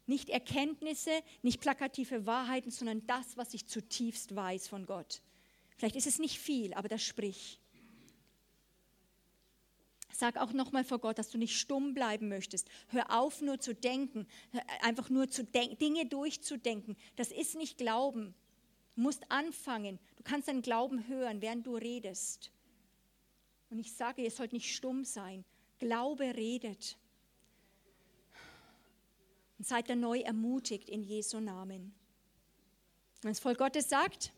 Nicht Erkenntnisse, nicht plakative Wahrheiten, sondern das, was ich zutiefst weiß von Gott. Vielleicht ist es nicht viel, aber das sprich. Sag auch nochmal vor Gott, dass du nicht stumm bleiben möchtest. Hör auf, nur zu denken, einfach nur zu Dinge durchzudenken. Das ist nicht Glauben. Du musst anfangen. Du kannst deinen Glauben hören, während du redest. Und ich sage, ihr sollt nicht stumm sein. Glaube redet. Und seid dann neu ermutigt in Jesu Namen. Und das Volk Gottes sagt,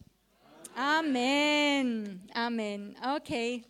Amen. Amen. Okay.